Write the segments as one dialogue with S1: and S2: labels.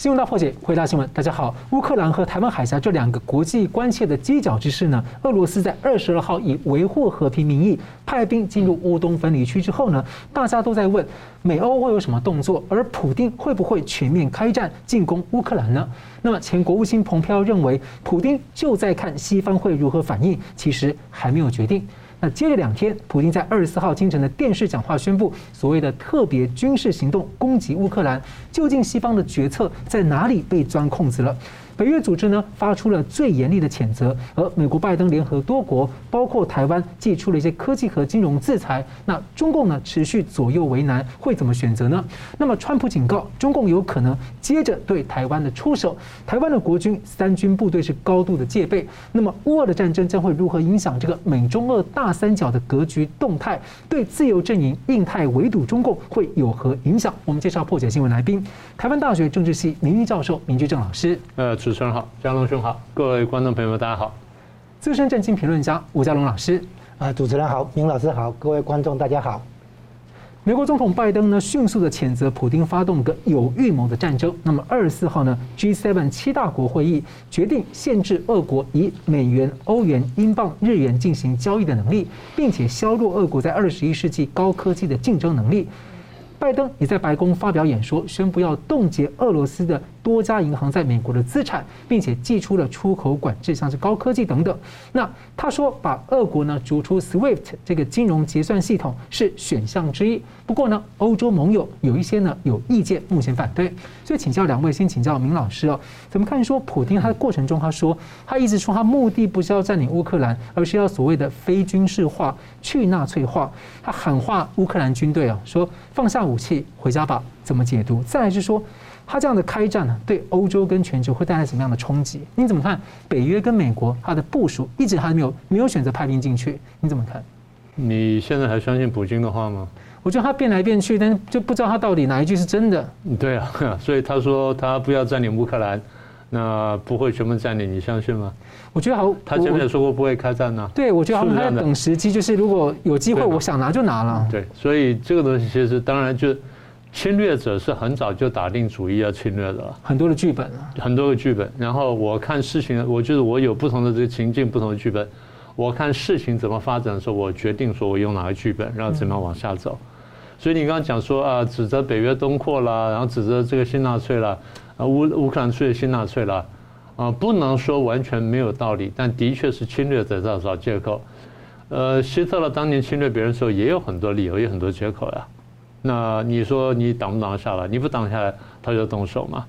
S1: 新闻大破解，回答新闻。大家好，乌克兰和台湾海峡这两个国际关切的犄角之势呢，俄罗斯在二十二号以维护和平名义派兵进入乌东分离区之后呢，大家都在问美欧会有什么动作，而普丁会不会全面开战进攻乌克兰呢？那么前国务卿蓬佩奥认为，普丁就在看西方会如何反应，其实还没有决定。那接着两天，普京在二十四号清晨的电视讲话宣布，所谓的特别军事行动攻击乌克兰，究竟西方的决策在哪里被钻空子了？北约组织呢发出了最严厉的谴责，而美国拜登联合多国，包括台湾，祭出了一些科技和金融制裁。那中共呢持续左右为难，会怎么选择呢？那么川普警告，中共有可能接着对台湾的出手。台湾的国军三军部队是高度的戒备。那么乌俄的战争将会如何影响这个美中俄大三角的格局动态？对自由阵营印太围堵中共会有何影响？我们介绍破解新闻来宾，台湾大学政治系名誉教授明居正老师。
S2: 呃。持人好，佳龙兄好，各位观众朋友们，大家好。
S1: 资深政经评论家吴佳龙老师，
S3: 啊，主持人好，明老师好，各位观众大家好。
S1: 美国总统拜登呢，迅速的谴责普丁发动个有预谋的战争。那么二十四号呢，G7 七大国会议决定限制俄国以美元、欧元、英镑、日元进行交易的能力，并且削弱俄国在二十一世纪高科技的竞争能力。拜登也在白宫发表演说，宣布要冻结俄罗斯的。多家银行在美国的资产，并且寄出了出口管制，像是高科技等等。那他说，把俄国呢逐出 SWIFT 这个金融结算系统是选项之一。不过呢，欧洲盟友有一些呢有意见，目前反对。所以请教两位，先请教明老师哦，怎么看说普丁他的过程中他说，他一直说他目的不是要占领乌克兰，而是要所谓的非军事化、去纳粹化。他喊话乌克兰军队啊，说放下武器，回家吧。怎么解读？再来是说。他这样的开战呢，对欧洲跟全球会带来什么样的冲击？你怎么看？北约跟美国他的部署一直还没有没有选择派兵进去，你怎么看？
S2: 你现在还相信普京的话吗？
S1: 我觉得他变来变去，但是就不知道他到底哪一句是真的。
S2: 对啊，所以他说他不要占领乌克兰，那不会全部占领，你相信吗？
S1: 我觉得好，
S2: 他前面说过不会开战呢。
S1: 对，我觉得他们还在等时机，就是如果有机会，我想拿就拿了。
S2: 对，所以这个东西其实当然就。侵略者是很早就打定主意要侵略的，
S1: 很多的剧本，
S2: 很多的剧本。然后我看事情，我就是我有不同的这个情境，不同的剧本。我看事情怎么发展的时候，我决定说我用哪个剧本，然后怎么样往下走。所以你刚刚讲说啊，指责北约东扩啦，然后指责这个新纳粹啦，啊乌乌克兰出现新纳粹啦，啊不能说完全没有道理，但的确是侵略者在找借口。呃，希特勒当年侵略别人的时候也有很多理由，也有很多借口呀。那你说你挡不挡下来？你不挡下来，他就动手嘛。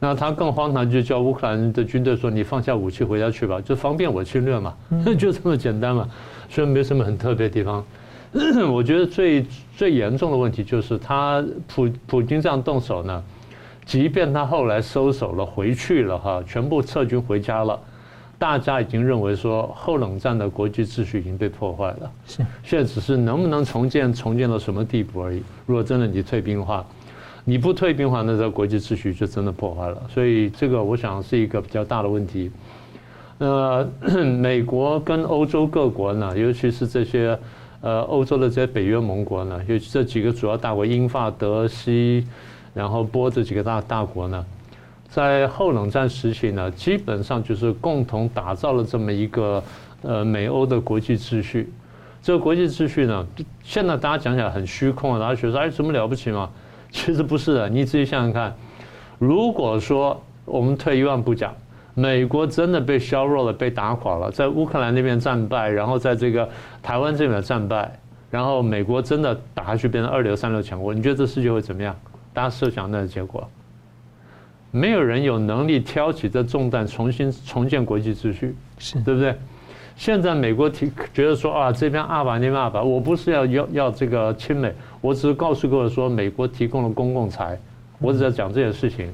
S2: 那他更荒唐，就叫乌克兰的军队说：“你放下武器回家去吧，就方便我侵略嘛。” 就这么简单嘛。所以没什么很特别的地方，我觉得最最严重的问题就是他普普京这样动手呢，即便他后来收手了，回去了哈，全部撤军回家了。大家已经认为说，后冷战的国际秩序已经被破坏了。是，现在只是能不能重建，重建到什么地步而已。如果真的你退兵的话，你不退兵的话，那这国际秩序就真的破坏了。所以这个我想是一个比较大的问题。那，美国跟欧洲各国呢，尤其是这些呃欧洲的这些北约盟国呢，尤其这几个主要大国英法德西，然后波这几个大大国呢。在后冷战时期呢，基本上就是共同打造了这么一个呃美欧的国际秩序。这个国际秩序呢，现在大家讲起来很虚空啊，大家觉得哎，什么了不起嘛？其实不是的，你自己想想看，如果说我们退一万步讲，美国真的被削弱了、被打垮了，在乌克兰那边战败，然后在这个台湾这边战败，然后美国真的打下去变成二流、三流强国，你觉得这世界会怎么样？大家设想那个结果。没有人有能力挑起这重担，重新重建国际秩序，是对不对？现在美国提觉得说啊，这边二把那边二把，我不是要要要这个亲美，我只是告诉各位说，美国提供了公共财，我只在讲这件事情。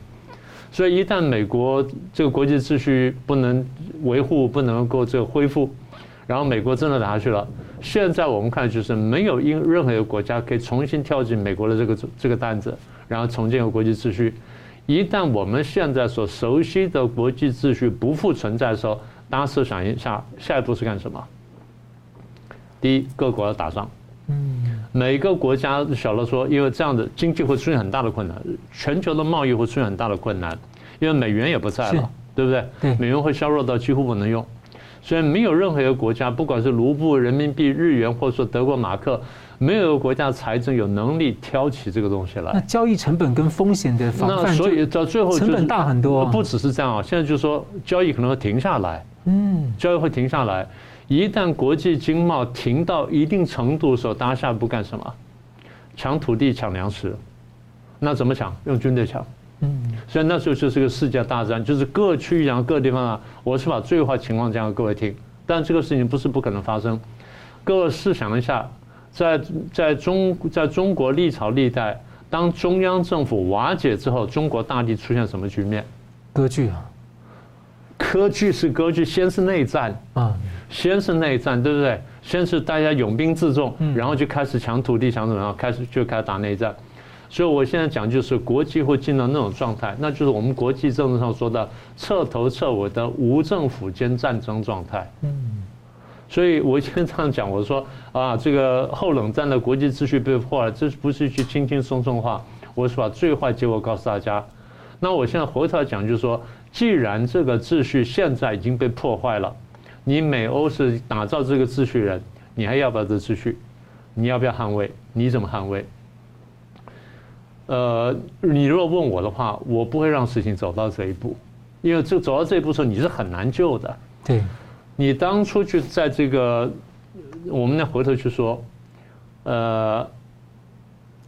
S2: 所以一旦美国这个国际秩序不能维护，不能够这个恢复，然后美国真的打下去了，现在我们看就是没有因任何一个国家可以重新跳进美国的这个这个担子，然后重建个国际秩序。一旦我们现在所熟悉的国际秩序不复存在的时候，大家设想一下，下一步是干什么？第一，各国要打仗。嗯。每个国家小了说，因为这样的经济会出现很大的困难，全球的贸易会出现很大的困难，因为美元也不在了，对不对？
S1: 对，
S2: 美元会削弱到几乎不能用，所以没有任何一个国家，不管是卢布、人民币、日元，或者说德国马克，没有国家财政有能力挑起这个东西来。
S1: 那交易成本跟风险的防范，
S2: 那所以到最后
S1: 成本大很多。
S2: 不只是这样啊，现在就是说交易可能会停下来，
S1: 嗯，
S2: 交易会停下来。一旦国际经贸停到一定程度的时候，大家下一步干什么？抢土地、抢粮食，那怎么抢？用军队抢。
S1: 嗯，
S2: 所以那时候就是个世界大战，就是各区域然后各地方啊，我是把最坏情况讲给各位听。但这个事情不是不可能发生。各位试想一下，在在中在中国历朝历代，当中央政府瓦解之后，中国大地出现什么局面？
S1: 割据啊。
S2: 割据是割据，先是内战啊，先是内战，对不对？先是大家拥兵自重，然后就开始抢土地、抢怎么，样开始就开始打内战。所以我现在讲就是国际会进到那种状态，那就是我们国际政治上说的彻头彻尾的无政府间战争状态。
S1: 嗯，
S2: 所以我经常讲，我说 啊，这个后冷战的国际秩序被破坏，这不是一句轻轻松松话，我是把最坏结果告诉大家。那我现在回头来讲，就是说。既然这个秩序现在已经被破坏了，你美欧是打造这个秩序人，你还要不要这秩序？你要不要捍卫？你怎么捍卫？呃，你如果问我的话，我不会让事情走到这一步，因为这走到这一步的时候，你是很难救的。
S1: 对，
S2: 你当初去在这个，我们再回头去说，呃，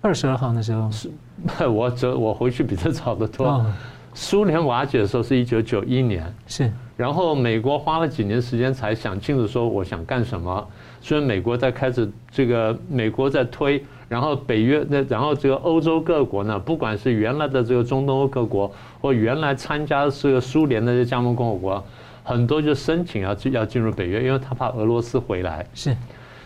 S1: 二十二号那时候
S2: 是，我走我回去比他早得多。苏联瓦解的时候是一九九一年，
S1: 是，
S2: 然后美国花了几年时间才想清楚说我想干什么，所以美国在开始这个美国在推，然后北约那然后这个欧洲各国呢，不管是原来的这个中东欧各国或原来参加这个苏联的这加盟共和国，很多就申请要要进入北约，因为他怕俄罗斯回来，
S1: 是，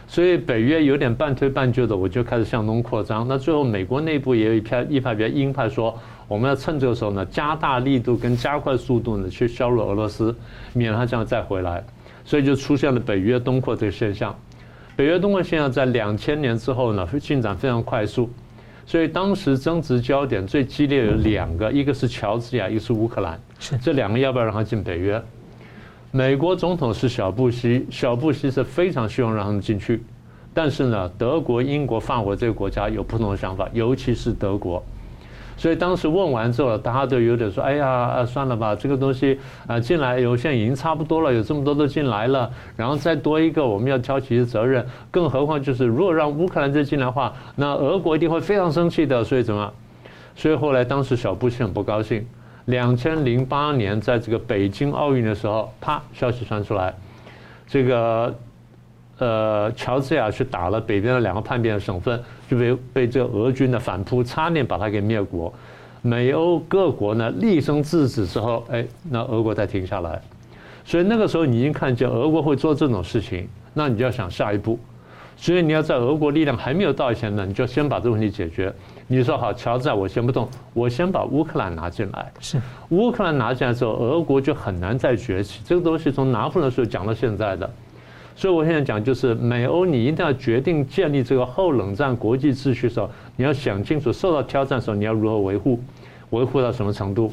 S2: 所以北约有点半推半就的，我就开始向东扩张。那最后美国内部也有一派一派比较鹰派说。我们要趁这个时候呢，加大力度跟加快速度呢，去削弱俄罗斯，免得他这样再回来。所以就出现了北约东扩这个现象。北约东扩现象在两千年之后呢，进展非常快速。所以当时争执焦点最激烈有两个，一个是乔治亚，一个是乌克兰。
S1: 是
S2: 这两个要不要让他进北约？美国总统是小布希，小布希是非常希望让他们进去。但是呢，德国、英国、法国这个国家有不同的想法，尤其是德国。所以当时问完之后，大家都有点说：“哎呀，算了吧，这个东西啊进来，有现在已经差不多了，有这么多都进来了，然后再多一个，我们要挑起责任。更何况就是，如果让乌克兰再进来的话，那俄国一定会非常生气的。所以怎么？所以后来当时小布希很不高兴。两千零八年在这个北京奥运的时候，啪，消息传出来，这个。”呃，乔治亚去打了北边的两个叛变的省份，就被被这俄军的反扑，差点把他给灭国。美欧各国呢厉声制止之后，哎，那俄国才停下来。所以那个时候你已经看见俄国会做这种事情，那你就要想下一步。所以你要在俄国力量还没有到以前呢，你就先把这个问题解决。你说好，乔治啊我先不动，我先把乌克兰拿进来。
S1: 是，
S2: 乌克兰拿进来之后，俄国就很难再崛起。这个东西从拿破仑的时候讲到现在的。所以我现在讲，就是美欧，你一定要决定建立这个后冷战国际秩序的时候，你要想清楚，受到挑战的时候你要如何维护，维护到什么程度。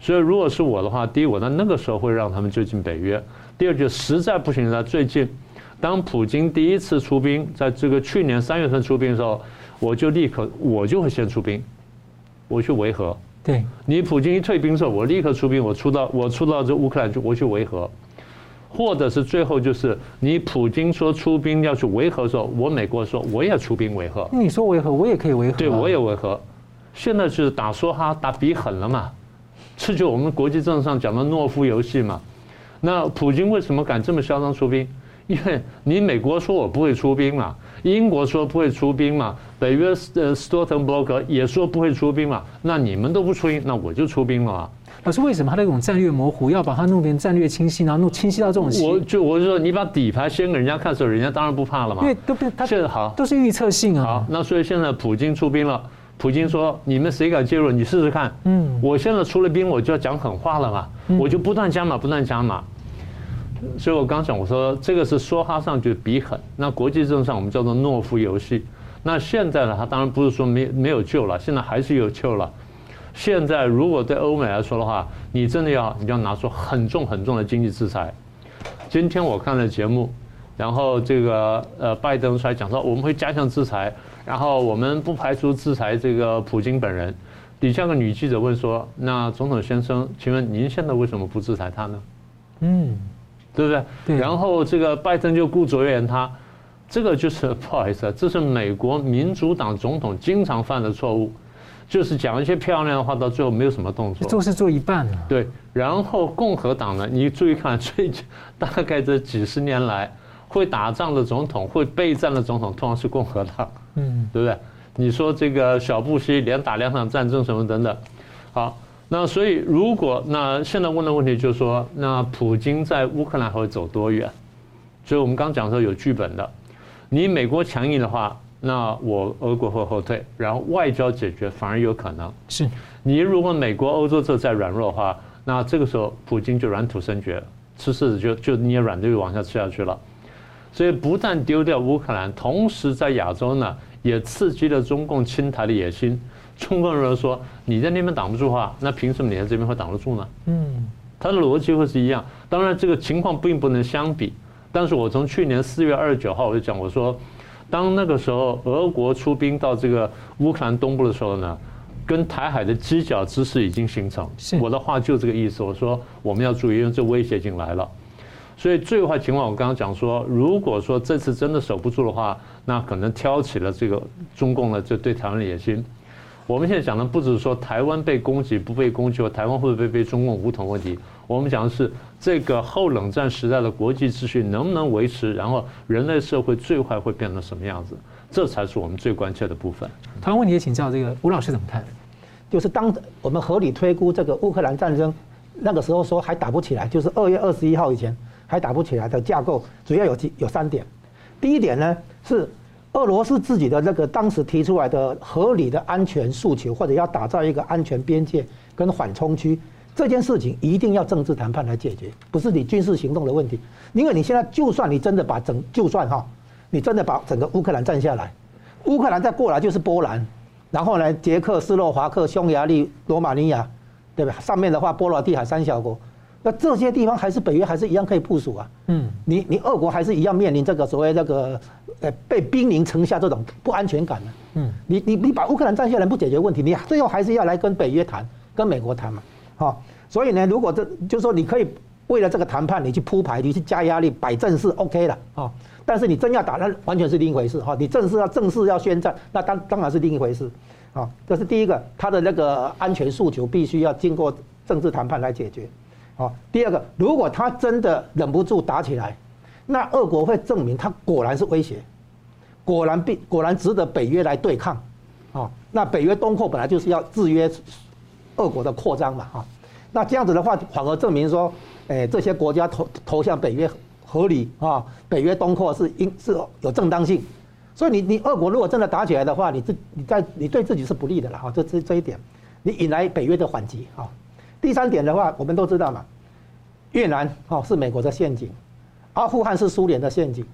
S2: 所以如果是我的话，第一，我在那个时候会让他们就进北约；第二，就实在不行了，最近当普京第一次出兵，在这个去年三月份出兵的时候，我就立刻我就会先出兵，我去维和。
S1: 对，
S2: 你普京一退兵的时候，我立刻出兵，我出到我出到这乌克兰去，我去维和。或者是最后就是你普京说出兵要去维和的时候，我美国说我也出兵维和。
S1: 你说维和，我也可以维和。
S2: 对，我也维和。现在是打梭哈，打比狠了嘛？这就我们国际政治上讲的懦夫游戏嘛。那普京为什么敢这么嚣张出兵？因为你美国说我不会出兵嘛，英国说不会出兵嘛，北约呃斯托滕伯格也说不会出兵嘛。那你们都不出兵，那我就出兵了啊。
S1: 可是为什么他那种战略模糊，要把它弄成战略清晰，然后弄清晰到这种？
S2: 我就我就说，你把底牌先给人家看的时候，人家当然不怕了嘛。
S1: 因为都不，他
S2: 现在好
S1: 都是预测性啊。
S2: 好，那所以现在普京出兵了，普京说：“你们谁敢介入？你试试看。”
S1: 嗯，
S2: 我现在出了兵，我就要讲狠话了嘛，我就不断加码，不断加码。所以我刚讲，我说这个是说哈上就比狠，那国际政治上我们叫做懦夫游戏。那现在呢，他当然不是说没没有救了，现在还是有救了。现在如果对欧美来说的话，你真的要你要拿出很重很重的经济制裁。今天我看了节目，然后这个呃拜登出来讲说我们会加强制裁，然后我们不排除制裁这个普京本人。底下个女记者问说：“那总统先生，请问您现在为什么不制裁他呢？”嗯，对不对？对。然后这个拜登就顾左右而言他，这个就是 不好意思啊，这是美国民主党总统经常犯的错误，就是讲一些漂亮的话，到最后没有什么动作。
S1: 做事做一半了。
S2: 对。然后共和党呢，你注意看，最近 大概这几十年来，会打仗的总统、会备战的总统，通常是共和党。嗯，对不对？你说这个小布希连打两场战争什么等等，好，那所以如果那现在问的问题就是说，那普京在乌克兰还会走多远？所以我们刚讲说有剧本的，你美国强硬的话，那我俄国会后退，然后外交解决反而有可能。
S1: 是
S2: 你如果美国欧洲这再软弱的话，那这个时候普京就软土生绝，吃柿子就就捏软就往下吃下去了。所以不但丢掉乌克兰，同时在亚洲呢。也刺激了中共侵台的野心。中国人说：“你在那边挡不住的话，那凭什么你在这边会挡得住呢？”嗯，他的逻辑会是一样。当然，这个情况并不能相比。但是我从去年四月二十九号我就讲，我说，当那个时候俄国出兵到这个乌克兰东部的时候呢，跟台海的犄角之势已经形成。我的话就这个意思。我说我们要注意，因为这威胁已经来了。所以最坏情况，我刚刚讲说，如果说这次真的守不住的话，那可能挑起了这个中共的这对台湾的野心。我们现在讲的不只是说台湾被攻击不被攻击，或台湾会不会被中共武统问题，我们讲的是这个后冷战时代的国际秩序能不能维持，然后人类社会最坏会变成什么样子，这才是我们最关切的部分。
S1: 台湾问题也请教这个吴老师怎么看？
S3: 就是当我们合理推估这个乌克兰战争那个时候说还打不起来，就是二月二十一号以前。还打不起来的架构主要有几有三点，第一点呢是俄罗斯自己的那个当时提出来的合理的安全诉求，或者要打造一个安全边界跟缓冲区，这件事情一定要政治谈判来解决，不是你军事行动的问题。因为你现在就算你真的把整就算哈，你真的把整个乌克兰占下来，乌克兰再过来就是波兰，然后呢捷克斯洛伐克、匈牙利、罗马尼亚，对吧？上面的话波罗的海三小国。那这些地方还是北约还是一样可以部署啊？嗯，你你俄国还是一样面临这个所谓那个呃被兵临城下这种不安全感呢？嗯，你你你把乌克兰占下来不解决问题，你最后还是要来跟北约谈，跟美国谈嘛，好，所以呢，如果这就是说你可以为了这个谈判，你去铺排，你去加压力，摆阵势，OK 了啊。但是你真要打，那完全是另一回事哈。你正式要正式要宣战，那当当然是另一回事啊。这是第一个，他的那个安全诉求必须要经过政治谈判来解决。好，第二个，如果他真的忍不住打起来，那俄国会证明他果然是威胁，果然必果然值得北约来对抗，啊，那北约东扩本来就是要制约俄国的扩张嘛，哈，那这样子的话，反而证明说，哎，这些国家投投向北约合理啊，北约东扩是应是有正当性，所以你你俄国如果真的打起来的话，你自你在你对自己是不利的了，哈，这这这一点，你引来北约的反击，啊。第三点的话，我们都知道嘛，越南哦是美国的陷阱，阿富汗是苏联的陷阱，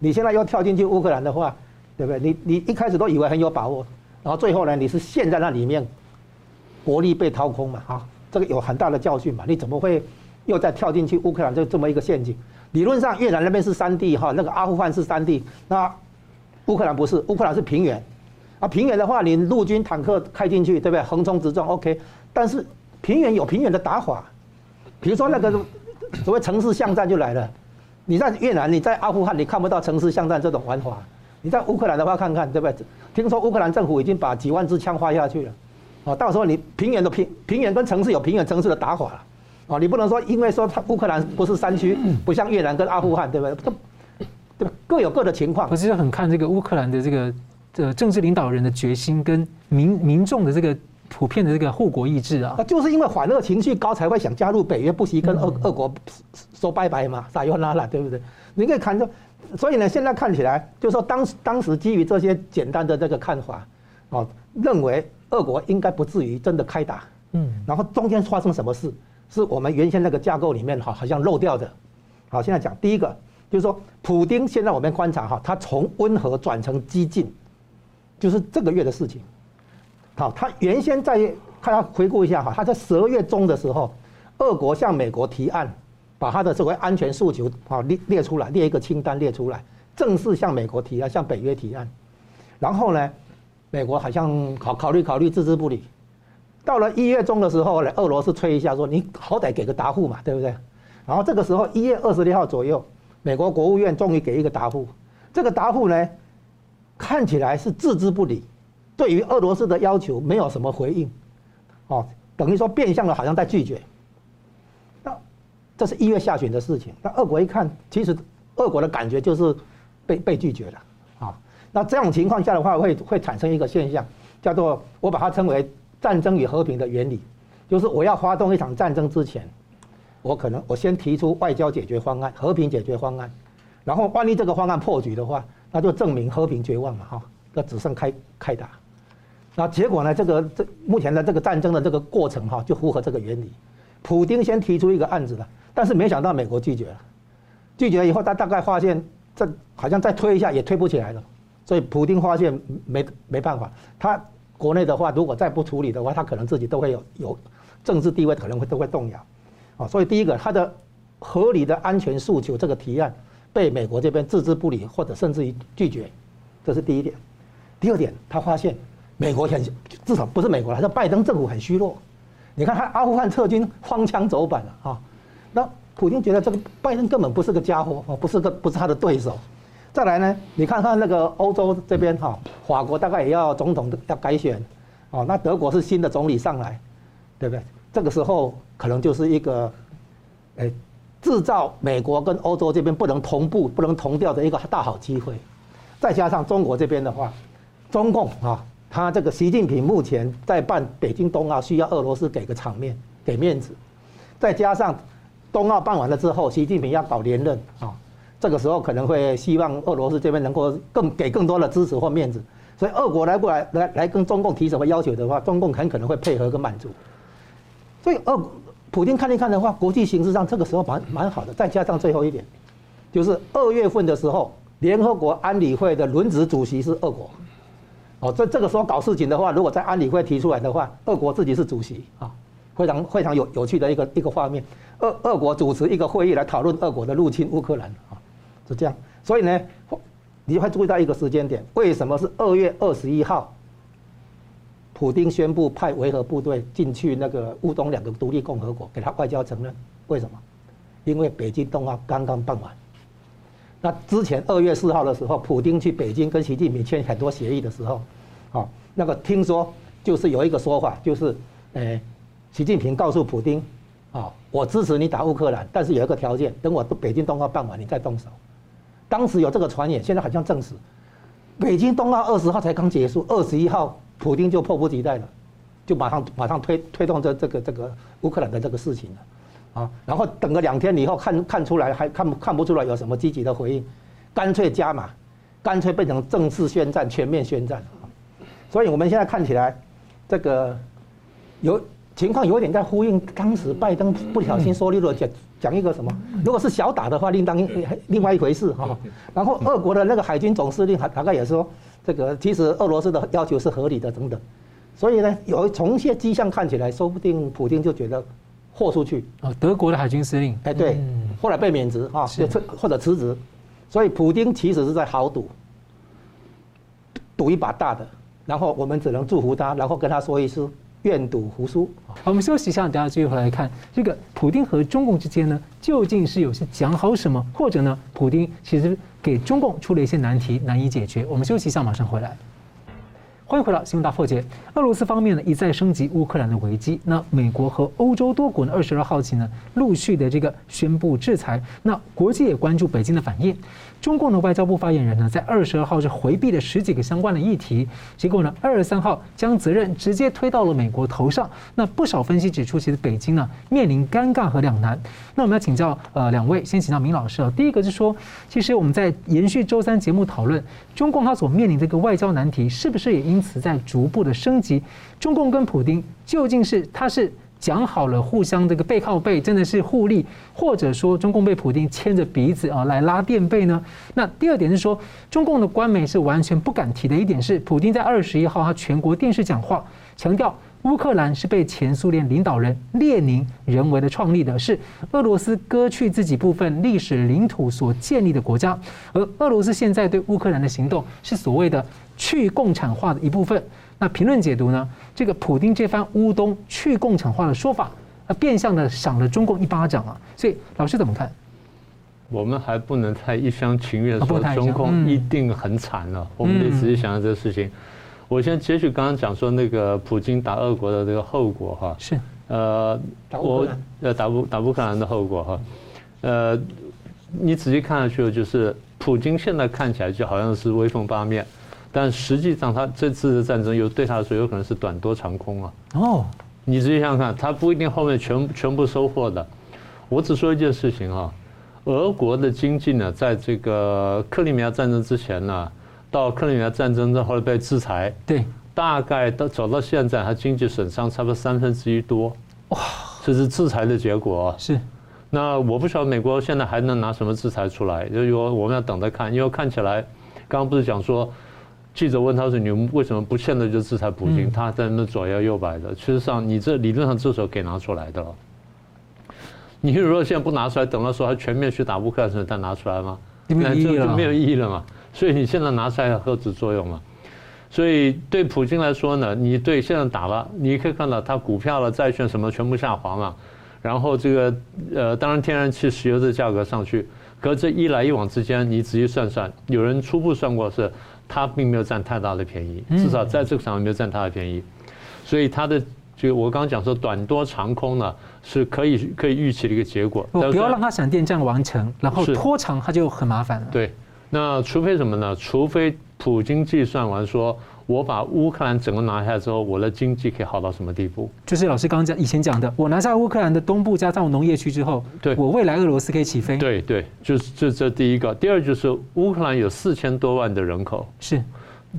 S3: 你现在又跳进去乌克兰的话，对不对？你你一开始都以为很有把握，然后最后呢，你是陷在那里面，国力被掏空嘛，哈，这个有很大的教训嘛，你怎么会又再跳进去乌克兰这这么一个陷阱？理论上越南那边是山地哈，那个阿富汗是山地，那乌克兰不是，乌克兰是平原，啊平原的话，你陆军坦克开进去，对不对？横冲直撞，OK，但是。平原有平原的打法，比如说那个所谓城市巷战就来了。你在越南，你在阿富汗，你看不到城市巷战这种玩法。你在乌克兰的话，看看对不对？听说乌克兰政府已经把几万支枪发下去了。哦，到时候你平原的平平原跟城市有平原城市的打法了。哦，你不能说因为说它乌克兰不是山区，不像越南跟阿富汗，对不对？对吧？各有各的情况。
S1: 我是很看这个乌克兰的这个这政治领导人的决心跟民民众的这个。普遍的这个护国意志啊，那
S3: 就是因为反俄情绪高，才会想加入北约，不惜跟俄俄国说拜拜嘛，撒尤那拉，对不对？你可以看到，所以呢，现在看起来，就是说当时当时基于这些简单的这个看法，哦，认为俄国应该不至于真的开打，嗯，然后中间发生什么事，是我们原先那个架构里面哈好像漏掉的。好，现在讲第一个，就是说，普丁现在我们观察哈，他从温和转成激进，就是这个月的事情。好，他原先在，大家回顾一下哈，他在十二月中的时候，俄国向美国提案，把他的这个安全诉求啊列列出来，列一个清单列出来，正式向美国提案，向北约提案。然后呢，美国好像考考虑考虑，置之不理。到了一月中的时候呢，俄罗斯催一下说：“你好歹给个答复嘛，对不对？”然后这个时候一月二十六号左右，美国国务院终于给一个答复。这个答复呢，看起来是置之不理，对于俄罗斯的要求没有什么回应，哦，等于说变相的好像在拒绝。那这是一月下旬的事情。那俄国一看，其实俄国的感觉就是被被拒绝了啊。那这种情况下的话，会会产生一个现象，叫做我把它称为战争与和平的原理，就是我要发动一场战争之前，我可能我先提出外交解决方案、和平解决方案，然后万一这个方案破局的话，那就证明和平绝望了，哈，那只剩开开打。那结果呢？这个这目前的这个战争的这个过程哈，就符合这个原理。普丁先提出一个案子了，但是没想到美国拒绝了。拒绝了以后，他大概发现这好像再推一下也推不起来了，所以普丁发现没没办法。他国内的话，如果再不处理的话，他可能自己都会有有政治地位可能会都会动摇。啊，所以第一个，他的合理的安全诉求这个提案被美国这边置之不理，或者甚至于拒绝，这是第一点。第二点，他发现。美国很至少不是美国，了是拜登政府很虚弱。你看他阿富汗撤军荒腔走板了啊！那普京觉得这个拜登根本不是个家伙，哦，不是个不是他的对手。再来呢，你看看那个欧洲这边哈，法国大概也要总统要改选，哦，那德国是新的总理上来，对不对？这个时候可能就是一个，诶，制造美国跟欧洲这边不能同步、不能同调的一个大好机会。再加上中国这边的话，中共啊。他这个习近平目前在办北京冬奥，需要俄罗斯给个场面、给面子，再加上冬奥办完了之后，习近平要搞连任啊，这个时候可能会希望俄罗斯这边能够更给更多的支持或面子，所以俄国来过来来来跟中共提什么要求的话，中共很可能会配合跟满足。所以俄普京看一看的话，国际形势上这个时候蛮蛮好的。再加上最后一点，就是二月份的时候，联合国安理会的轮值主席是俄国。哦，这这个时候搞事情的话，如果在安理会提出来的话，俄国自己是主席啊，非常非常有有趣的一个一个画面。俄俄国主持一个会议来讨论俄国的入侵乌克兰啊，是这样。所以呢，你会注意到一个时间点，为什么是二月二十一号？普丁宣布派维和部队进去那个乌东两个独立共和国，给他外交承认。为什么？因为北京冬奥刚刚办完。那之前二月四号的时候，普丁去北京跟习近平签很多协议的时候，啊，那个听说就是有一个说法，就是，诶，习近平告诉普丁，啊，我支持你打乌克兰，但是有一个条件，等我北京冬奥办完，你再动手。当时有这个传言，现在好像证实，北京冬奥二十号才刚结束，二十一号普丁就迫不及待了，就马上马上推推动这这个这个乌克兰的这个事情了。啊，然后等个两天以后看看出来还看看不出来有什么积极的回应，干脆加码，干脆变成正式宣战、全面宣战。所以我们现在看起来，这个有情况有点在呼应当时拜登不小心说漏了讲讲一个什么，如果是小打的话，另当 另外一回事哈。然后俄国的那个海军总司令还大概也说，这个其实俄罗斯的要求是合理的等等。所以呢，有从一些迹象看起来，说不定普京就觉得。豁出去
S1: 啊！德国的海军司令，
S3: 哎，对，后来被免职啊，就或者辞职，所以普京其实是在豪赌，赌一把大的，然后我们只能祝福他，然后跟他说一声愿赌服输。
S1: 好，我们休息一下，等下继续回来看这个普京和中共之间呢，究竟是有些讲好什么，或者呢，普京其实给中共出了一些难题难以解决。我们休息一下，马上回来。欢迎回到新闻大破解。俄罗斯方面呢一再升级乌克兰的危机，那美国和欧洲多国呢二十二号起呢陆续的这个宣布制裁，那国际也关注北京的反应。中共的外交部发言人呢，在二十二号是回避了十几个相关的议题，结果呢，二十三号将责任直接推到了美国头上。那不少分析指出，其实北京呢面临尴尬和两难。那我们要请教呃两位，先请教明老师啊。第一个是说，其实我们在延续周三节目讨论，中共它所面临这个外交难题，是不是也因此在逐步的升级？中共跟普京究竟是他是？讲好了，互相这个背靠背，真的是互利，或者说中共被普京牵着鼻子啊来拉垫背呢？那第二点是说，中共的官媒是完全不敢提的一点是，普京在二十一号他全国电视讲话强调，乌克兰是被前苏联领导人列宁人为的创立的，是俄罗斯割去自己部分历史领土所建立的国家，而俄罗斯现在对乌克兰的行动是所谓的去共产化的一部分。那评论解读呢？这个普丁这番乌东去共产化的说法，那变相的赏了中共一巴掌啊！所以老师怎么看？
S2: 我们还不能太一厢情愿说中共一定很惨了，我们得仔细想想这个事情。我先接续刚刚讲说那个普京打俄国的这个后果哈，
S1: 是
S2: 呃，我呃打乌打乌克兰的后果哈，呃，你仔细看下去就是普京现在看起来就好像是威风八面。但实际上，他这次的战争又对他来说有可能是短多长空啊！哦，你仔细想想看，他不一定后面全全部收获的。我只说一件事情啊，俄国的经济呢，在这个克里米亚战争之前呢，到克里米亚战争之后被制裁，
S1: 对，
S2: 大概到走到现在，它经济损伤差不多三分之一多。哇，这是制裁的结果。
S1: 是，
S2: 那我不晓得美国现在还能拿什么制裁出来，就是说我们要等着看，因为看起来，刚刚不是讲说。记者问他说：“你们为什么不现在就制裁普京？”他在那左摇右摆的。事实上，你这理论上这时候可以拿出来的了。你如果现在不拿出来，等到说他全面去打乌克兰时候再拿出来吗？那就就没有意义了嘛。所以你现在拿出来有何止作用嘛？所以对普京来说呢，你对现在打了，你可以看到他股票了、债券什么全部下滑嘛。然后这个呃，当然天然气、石油的价格上去，可这一来一往之间，你仔细算算，有人初步算过是。他并没有占太大的便宜，至少在这个上面没有占他的便宜，所以他的就我刚刚讲说短多长空呢，是可以可以预期的一个结果。
S1: 不要让它闪电战完成，然后拖长它就很麻烦了。
S2: 对，那除非什么呢？除非普京计算完说。我把乌克兰整个拿下之后，我的经济可以好到什么地步？
S1: 就是老师刚刚讲以前讲的，我拿下乌克兰的东部加上农业区之后，对我未来俄罗斯可以起飞。
S2: 对对，就是这这第一个。第二就是乌克兰有四千多万的人口，
S1: 是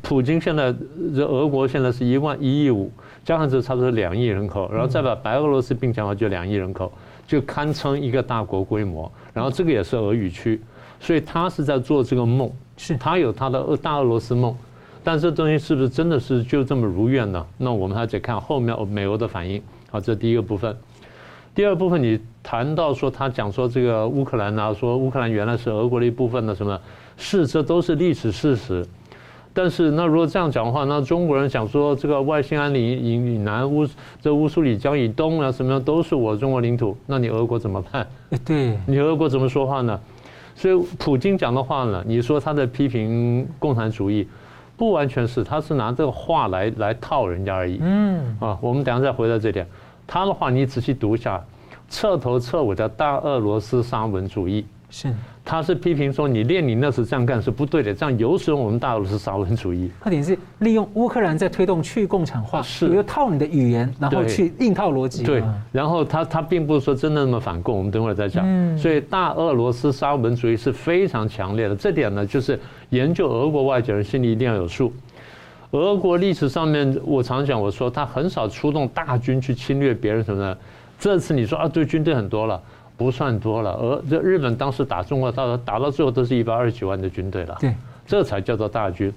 S2: 普京现在这俄国现在是一万一亿五，加上这差不多两亿人口，然后再把白俄罗斯并讲的话就两亿人口，就堪称一个大国规模。然后这个也是俄语区，所以他是在做这个梦，是他有他的俄大俄罗斯梦。但这东西是不是真的是就这么如愿呢？那我们还得看后面美国的反应。好，这第一个部分。第二部分，你谈到说他讲说这个乌克兰啊，说乌克兰原来是俄国的一部分的什么，是这都是历史事实。但是那如果这样讲的话，那中国人讲说这个外兴安岭以以南乌这乌苏里江以东啊什么都是我中国领土，那你俄国怎么办？
S1: 对，
S2: 你俄国怎么说话呢？所以普京讲的话呢，你说他在批评共产主义。不完全是，他是拿这个话来来套人家而已。嗯啊，我们等下再回到这点。他的话你仔细读一下，彻头彻尾的大俄罗斯沙文主义。是，他是批评说你列宁那时这样干是不对的，这样有损我们大俄罗斯沙文主义。
S1: 他点是利用乌克兰在推动去共产化，是又套你的语言，然后去硬套逻辑。
S2: 对，然后他他并不是说真的那么反共，我们等会儿再讲。所以大俄罗斯沙文主义是非常强烈的，这点呢就是研究俄国外交人心里一定要有数。俄国历史上面，我常讲我说他很少出动大军去侵略别人什么的，这次你说啊，对军队很多了。不算多了，而这日本当时打中国，到打到最后都是一百二十几万的军队了，对，这才叫做大军。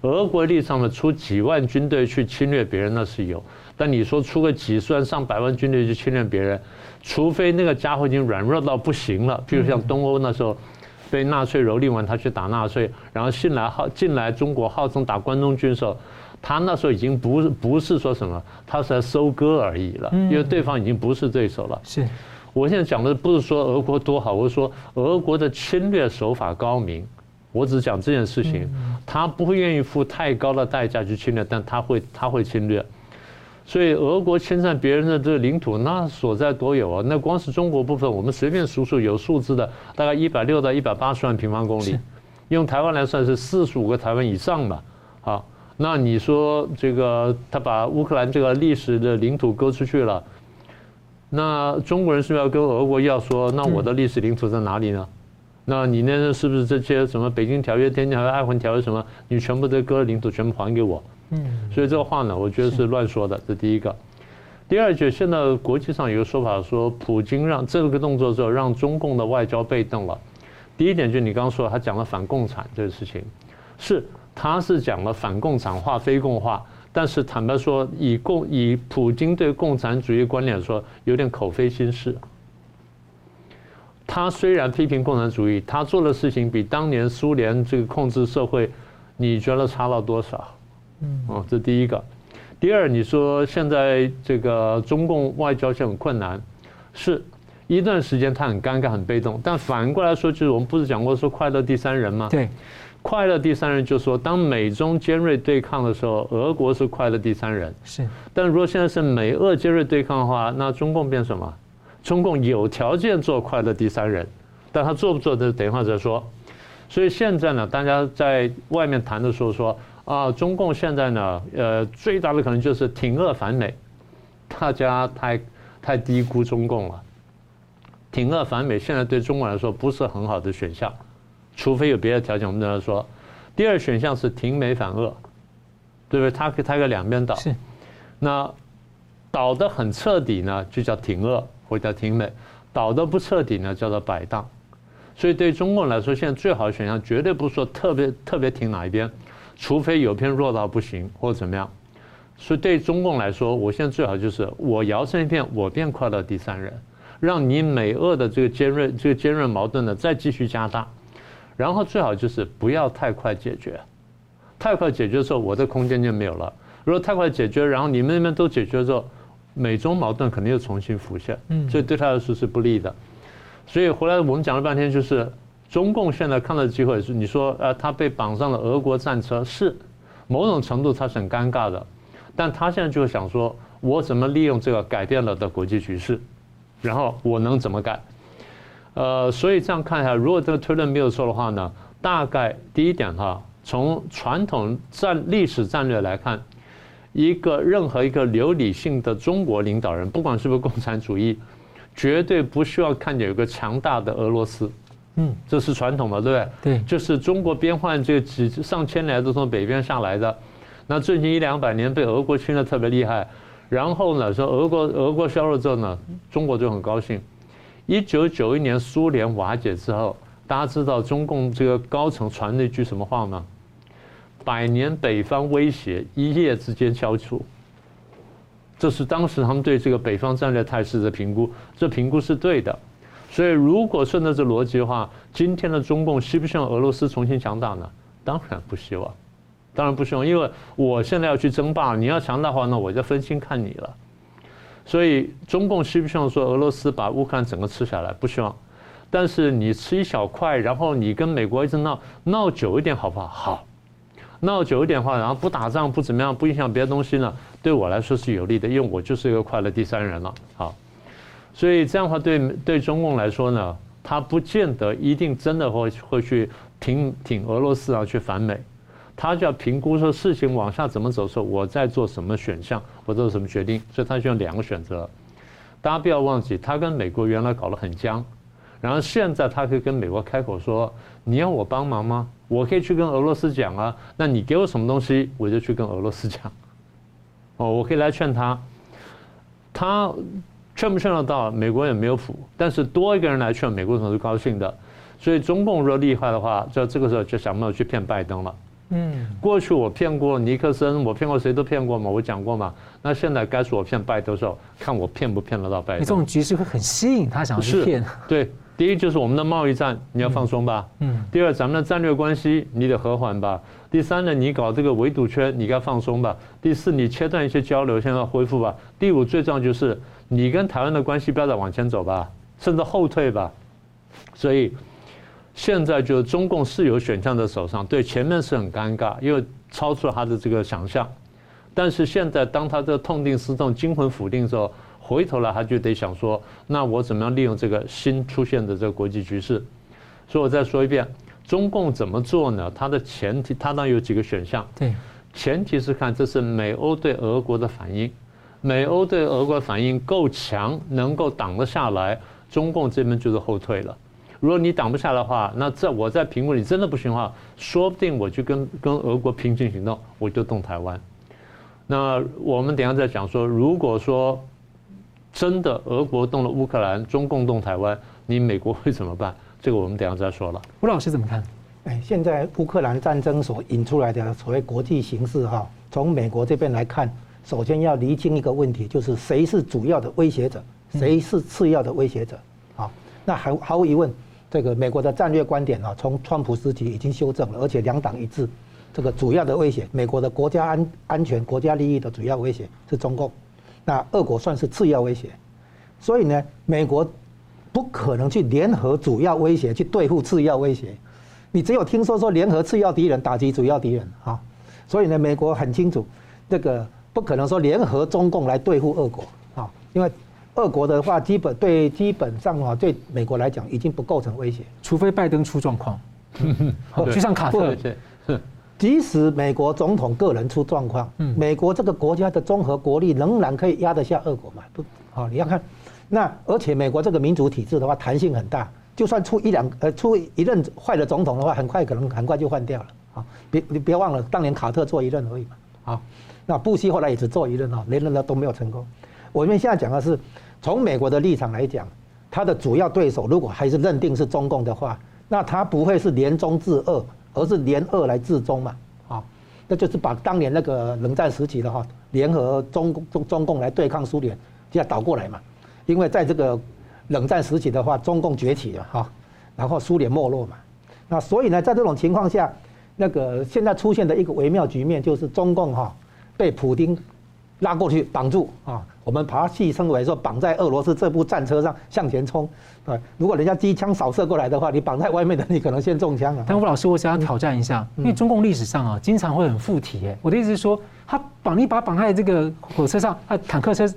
S2: 俄国历史上面出几万军队去侵略别人那是有，但你说出个几十万上百万军队去侵略别人，除非那个家伙已经软弱到不行了，譬如像东欧那时候被纳粹蹂躏完，他去打纳粹，然后进来号进来中国号称打关东军的时候，他那时候已经不是不是说什么，他是来收割而已了，因为对方已经不是对手了，是。我现在讲的不是说俄国多好，我是说俄国的侵略手法高明。我只讲这件事情，他不会愿意付太高的代价去侵略，但他会他会侵略。所以俄国侵占别人的这个领土，那所在多有啊！那光是中国部分，我们随便数数有数字的，大概一百六到一百八十万平方公里，用台湾来算是四十五个台湾以上吧。好，那你说这个他把乌克兰这个历史的领土割出去了？那中国人是不是要跟俄国要说，那我的历史领土在哪里呢？那你那是不是这些什么《北京条约》《天津条约》《爱魂条约》什么，你全部都割了领土，全部还给我？嗯，所以这个话呢，我觉得是乱说的。这第一个。第二，就现在国际上有个说法说，普京让这个动作之后，让中共的外交被动了。第一点就你刚刚说，他讲了反共产这个事情，是他是讲了反共产化、非共化，但是坦白说，以共以普京对共产主义观点说，有点口非心事。他虽然批评共产主义，他做的事情比当年苏联这个控制社会，你觉得差了多少？嗯，哦，这第一个。第二，你说现在这个中共外交就很困难，是一段时间他很尴尬、很被动。但反过来说，就是我们不是讲过说快乐第三人吗？
S1: 对，
S2: 快乐第三人就是说，当美中尖锐对抗的时候，俄国是快乐第三人。
S1: 是，
S2: 但如果现在是美俄尖锐对抗的话，那中共变什么？中共有条件做快乐第三人，但他做不做的，等一会儿再说。所以现在呢，大家在外面谈的时候说。啊，中共现在呢，呃，最大的可能就是挺俄反美，大家太太低估中共了。挺俄反美现在对中国来说不是很好的选项，除非有别的条件。我们在说，第二选项是挺美反俄，对不对？他可以他可以两边倒。
S1: 是。
S2: 那倒得很彻底呢，就叫挺俄或者叫挺美；倒得不彻底呢，叫做摆荡。所以对中共来说，现在最好的选项绝对不是说特别特别挺哪一边。除非有片弱到不行或者怎么样，所以对中共来说，我现在最好就是我摇身一变，我变快乐第三人，让你美俄的这个尖锐、这个尖锐矛盾呢再继续加大，然后最好就是不要太快解决，太快解决的时候，我的空间就没有了。如果太快解决，然后你们那边都解决之后，美中矛盾肯定又重新浮现，嗯，所以对他来说是不利的。所以回来我们讲了半天就是。中共现在看到的机会是，你说，呃，他被绑上了俄国战车，是某种程度他是很尴尬的，但他现在就想说，我怎么利用这个改变了的国际局势，然后我能怎么改？呃，所以这样看一下，如果这个推论没有错的话呢，大概第一点哈，从传统战历史战略来看，一个任何一个有理性的中国领导人，不管是不是共产主义，绝对不需要看见有个强大的俄罗斯。嗯，这是传统的，对不对？
S1: 对，
S2: 就是中国边患这几上千年都从北边上来的，那最近一两百年被俄国侵的特别厉害，然后呢，说俄国俄国削弱之后呢，中国就很高兴。一九九一年苏联瓦解之后，大家知道中共这个高层传了一句什么话吗？百年北方威胁一夜之间消除，这是当时他们对这个北方战略态势的评估，这评估是对的。所以，如果顺着这逻辑的话，今天的中共希不希望俄罗斯重新强大呢？当然不希望，当然不希望，因为我现在要去争霸，你要强大的话，那我就分心看你了。所以，中共希不希望说俄罗斯把乌克兰整个吃下来？不希望。但是你吃一小块，然后你跟美国一直闹闹久一点，好不好？好，闹久一点的话，然后不打仗，不怎么样，不影响别的东西呢，对我来说是有利的，因为我就是一个快乐第三人了。好。所以这样的话，对对中共来说呢，他不见得一定真的会会去挺挺俄罗斯啊，去反美，他就要评估说事情往下怎么走的时候，我在做什么选项，我做什么决定，所以他就有两个选择。大家不要忘记，他跟美国原来搞得很僵，然后现在他可以跟美国开口说，你要我帮忙吗？我可以去跟俄罗斯讲啊，那你给我什么东西，我就去跟俄罗斯讲。哦，我可以来劝他，他。劝不劝得到，美国也没有谱。但是多一个人来劝，美国总是高兴的。所以中共若厉害的话，就这个时候就想办法去骗拜登了。嗯，过去我骗过尼克森，我骗过谁都骗过嘛，我讲过嘛。那现在该是我骗拜登的时候，看我骗不骗得到拜登。
S1: 你这种局势会很吸引他想要去骗。
S2: 对，第一就是我们的贸易战你要放松吧。嗯。第二，咱们的战略关系你得和缓吧。第三呢，你搞这个围堵圈你该放松吧。第四，你切断一些交流，现在恢复吧。第五，最重要就是。你跟台湾的关系不要再往前走吧，甚至后退吧。所以现在就中共是有选项在手上，对前面是很尴尬，因为超出了他的这个想象。但是现在当他这个痛定思痛、惊魂甫定的时候，回头来他就得想说：那我怎么样利用这个新出现的这个国际局势？所以我再说一遍，中共怎么做呢？它的前提，它当然有几个选项。
S1: 对，
S2: 前提是看这是美欧对俄国的反应。美欧对俄国反应够强，能够挡得下来，中共这边就是后退了。如果你挡不下的话，那在我在评估你真的不行的话，说不定我就跟跟俄国平行行动，我就动台湾。那我们等下再讲说，如果说真的俄国动了乌克兰，中共动台湾，你美国会怎么办？这个我们等下再说了。
S1: 吴老师怎么看？
S3: 哎，现在乌克兰战争所引出来的所谓国际形势哈，从美国这边来看，首先要厘清一个问题，就是谁是主要的威胁者，谁是次要的威胁者。好，那毫毫无疑问，这个美国的战略观点啊，从川普时期已经修正了，而且两党一致，这个主要的威胁，美国的国家安安全、国家利益的主要威胁是中共，那俄国算是次要威胁，所以呢，美国。不可能去联合主要威胁去对付次要威胁，你只有听说说联合次要敌人打击主要敌人啊，所以呢，美国很清楚，这个不可能说联合中共来对付俄国啊，因为俄国的话基本对基本上啊对美国来讲已经不构成威胁，
S1: 除非拜登出状况，就像卡特，
S3: 即使美国总统个人出状况，嗯美国这个国家的综合国力仍然可以压得下俄国嘛？不，好，你要看。那而且美国这个民主体制的话，弹性很大，就算出一两呃出一任坏的总统的话，很快可能很快就换掉了啊！别你别忘了，当年卡特做一任而已嘛啊！那布希后来也只做一任啊，连任的都没有成功。我们现在讲的是从美国的立场来讲，他的主要对手如果还是认定是中共的话，那他不会是联中制俄，而是联俄来制中嘛啊！那就是把当年那个冷战时期的话，联合中中中共来对抗苏联，就要倒过来嘛。因为在这个冷战时期的话，中共崛起了哈，然后苏联没落嘛，那所以呢，在这种情况下，那个现在出现的一个微妙局面就是中共哈被普丁拉过去绑住啊，我们把它戏称为说绑在俄罗斯这部战车上向前冲，对，如果人家机枪扫射过来的话，你绑在外面的你可能先中枪了。
S1: 但吴老师，我想要挑战一下，因为中共历史上啊经常会很附体哎，我的意思是说，他绑你把绑在这个火车上啊坦克车，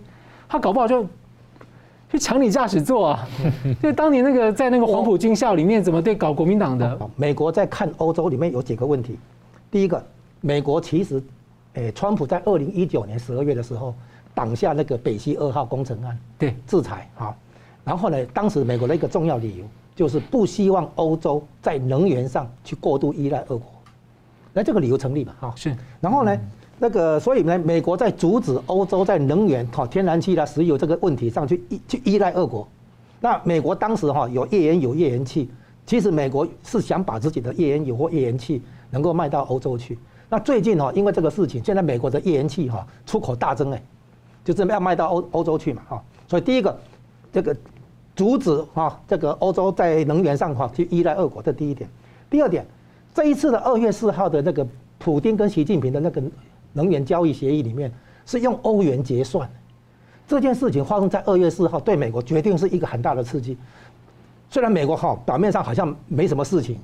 S1: 他搞不好就。去抢你驾驶座啊！就当年那个在那个黄埔军校里面怎么对搞国民党的？
S3: 美国在看欧洲里面有几个问题。第一个，美国其实，诶，川普在二零一九年十二月的时候挡下那个北溪二号工程案，
S1: 对，
S3: 制裁啊。然后呢，当时美国的一个重要理由就是不希望欧洲在能源上去过度依赖俄国。那这个理由成立吧？哈，
S1: 是。
S3: 然后呢？那个，所以呢，美国在阻止欧洲在能源、哈天然气啦、石油这个问题上去依去依赖俄国。那美国当时哈有页岩油、页岩气，其实美国是想把自己的页岩油或页岩气能够卖到欧洲去。那最近哈，因为这个事情，现在美国的页岩气哈出口大增哎，就这么要卖到欧欧洲去嘛哈。所以第一个，这个阻止哈这个欧洲在能源上哈去依赖俄国，这第一点。第二点，这一次的二月四号的那个普丁跟习近平的那个。能源交易协议里面是用欧元结算，这件事情发生在二月四号，对美国决定是一个很大的刺激。虽然美国哈表面上好像没什么事情，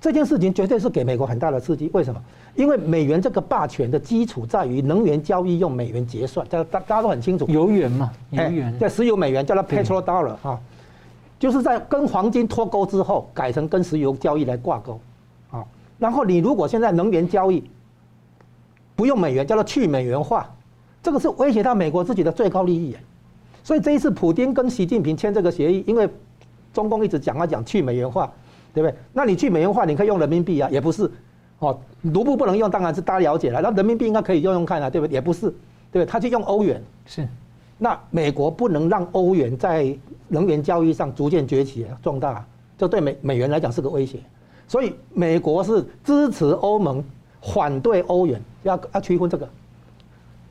S3: 这件事情绝对是给美国很大的刺激。为什么？因为美元这个霸权的基础在于能源交易用美元结算，大大家都很清楚，
S1: 油元嘛，油元
S3: 在石油美元叫它 petrol dollar 啊，就是在跟黄金脱钩之后，改成跟石油交易来挂钩啊。然后你如果现在能源交易，不用美元，叫做去美元化，这个是威胁到美国自己的最高利益。所以这一次，普京跟习近平签这个协议，因为中共一直讲啊讲去美元化，对不对？那你去美元化，你可以用人民币啊，也不是。哦，卢布不能用，当然是大家了解了。那人民币应该可以用用看啊，对不对？也不是，对不对？他去用欧元。
S1: 是。
S3: 那美国不能让欧元在能源交易上逐渐崛起壮大，这对美美元来讲是个威胁。所以美国是支持欧盟。反对欧元，要要区分这个，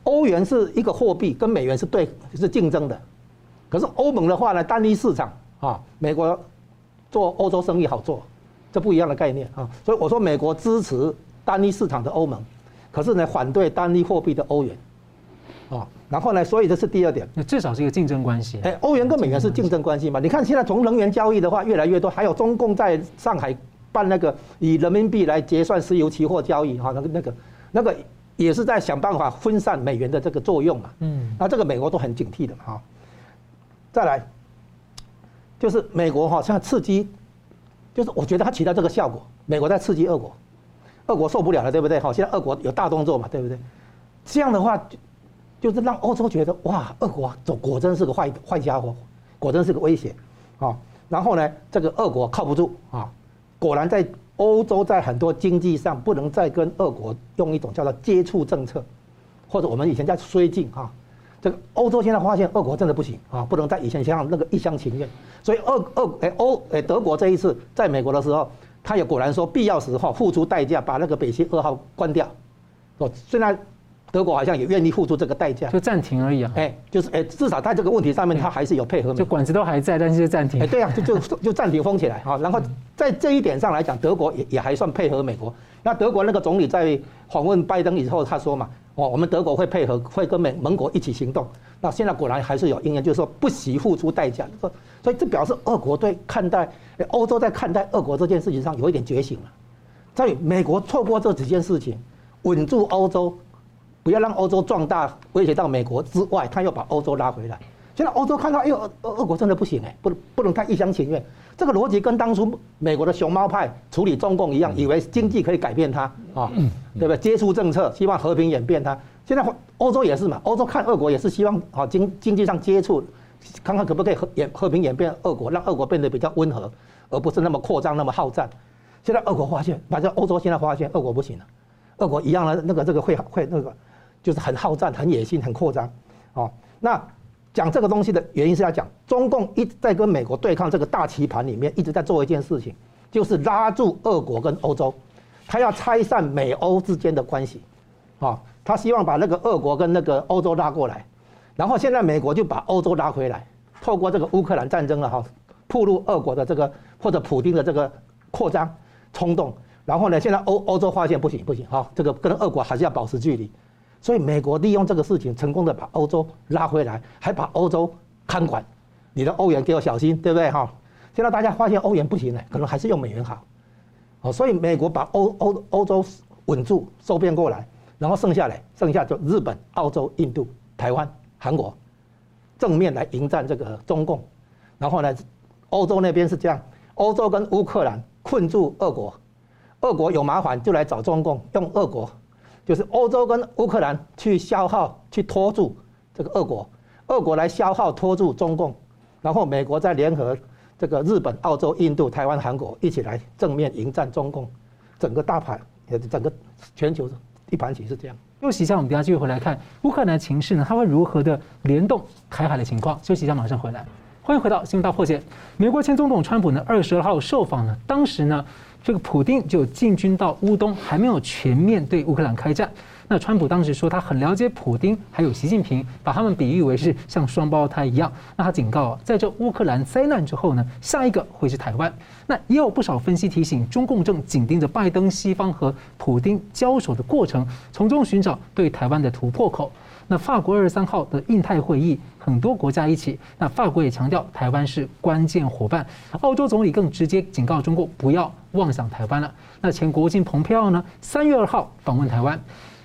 S3: 欧元是一个货币，跟美元是对是竞争的。可是欧盟的话呢，单一市场啊，美国做欧洲生意好做，这不一样的概念啊。所以我说美国支持单一市场的欧盟，可是呢反对单一货币的欧元，啊，然后呢，所以这是第二点。
S1: 那至少是一个竞争关系。
S3: 哎，欧元跟美元是竞争关系嘛？你看现在从能源交易的话越来越多，还有中共在上海。办那个以人民币来结算石油期货交易哈，那个那个那个也是在想办法分散美元的这个作用嘛。嗯，那这个美国都很警惕的哈。再来，就是美国哈，现在刺激，就是我觉得它起到这个效果，美国在刺激俄国，俄国受不了了，对不对？好，现在俄国有大动作嘛，对不对？这样的话，就是让欧洲觉得哇，俄国走果真是个坏坏家伙，果真是个威胁啊。然后呢，这个俄国靠不住啊。果然，在欧洲，在很多经济上不能再跟俄国用一种叫做接触政策，或者我们以前叫绥靖哈，这个欧洲现在发现俄国真的不行啊，不能再以前像那个一厢情愿，所以俄俄哎欧哎德国这一次在美国的时候，他也果然说必要时候付出代价把那个北溪二号关掉，哦，虽然德国好像也愿意付出这个代价，
S1: 就暂停而已啊，
S3: 哎，就是哎至少在这个问题上面他还是有配合，
S1: 就管子都还在，但是暂停，
S3: 哎对啊，就就就暂停封起来啊，然后在这一点上来讲，德国也也还算配合美国，那德国那个总理在访问拜登以后他说嘛。哦，我们德国会配合，会跟美盟国一起行动。那现在果然还是有应验，就是说不惜付出代价。说，所以这表示俄国对看待欧洲在看待俄国这件事情上有一点觉醒了。在美国错过这几件事情，稳住欧洲，不要让欧洲壮大威胁到美国之外，他又把欧洲拉回来。现在欧洲看到，哎呦，俄俄国真的不行哎，不能不能太一厢情愿。这个逻辑跟当初美国的熊猫派处理中共一样，以为经济可以改变它啊，对不对？接触政策，希望和平演变它。现在欧洲也是嘛，欧洲看俄国也是希望啊经经济上接触，看看可不可以和演和平演变俄国，让俄国变得比较温和，而不是那么扩张那么好战。现在俄国发现，反正欧洲现在发现俄国不行了，俄国一样的那个这个会会那个就是很好战、很野心、很扩张，哦，那。讲这个东西的原因是要讲，中共一直在跟美国对抗这个大棋盘里面，一直在做一件事情，就是拉住俄国跟欧洲，他要拆散美欧之间的关系，啊，他希望把那个俄国跟那个欧洲拉过来，然后现在美国就把欧洲拉回来，透过这个乌克兰战争了哈，暴露俄国的这个或者普京的这个扩张冲动，然后呢，现在欧欧洲发现不行不行哈，这个跟俄国还是要保持距离。所以美国利用这个事情，成功的把欧洲拉回来，还把欧洲看管。你的欧元给我小心，对不对哈？现在大家发现欧元不行了，可能还是用美元好。哦，所以美国把欧欧欧洲稳住，收编过来，然后剩下来，剩下就日本、澳洲、印度、台湾、韩国正面来迎战这个中共。然后呢，欧洲那边是这样，欧洲跟乌克兰困住俄国，俄国有麻烦就来找中共，用俄国。就是欧洲跟乌克兰去消耗、去拖住这个俄国，俄国来消耗、拖住中共，然后美国再联合这个日本、澳洲、印度、台湾、韩国一起来正面迎战中共，整个大盘也整个全球一盘棋是这样。
S1: 休息一下，我们等下继续回来看乌克兰情势呢，它会如何的联动台海的情况？休息一下，马上回来。欢迎回到新闻大破解。美国前总统川普呢，二十二号受访呢，当时呢。这个普丁就进军到乌东，还没有全面对乌克兰开战。那川普当时说他很了解普丁，还有习近平，把他们比喻为是像双胞胎一样。那他警告，在这乌克兰灾难之后呢，下一个会是台湾。那也有不少分析提醒，中共正紧盯着拜登西方和普丁交手的过程，从中寻找对台湾的突破口。那法国二十三号的印太会议，很多国家一起，那法国也强调台湾是关键伙伴。澳洲总理更直接警告中国不要妄想台湾了。那前国务卿蓬佩奥呢，三月二号访问台湾，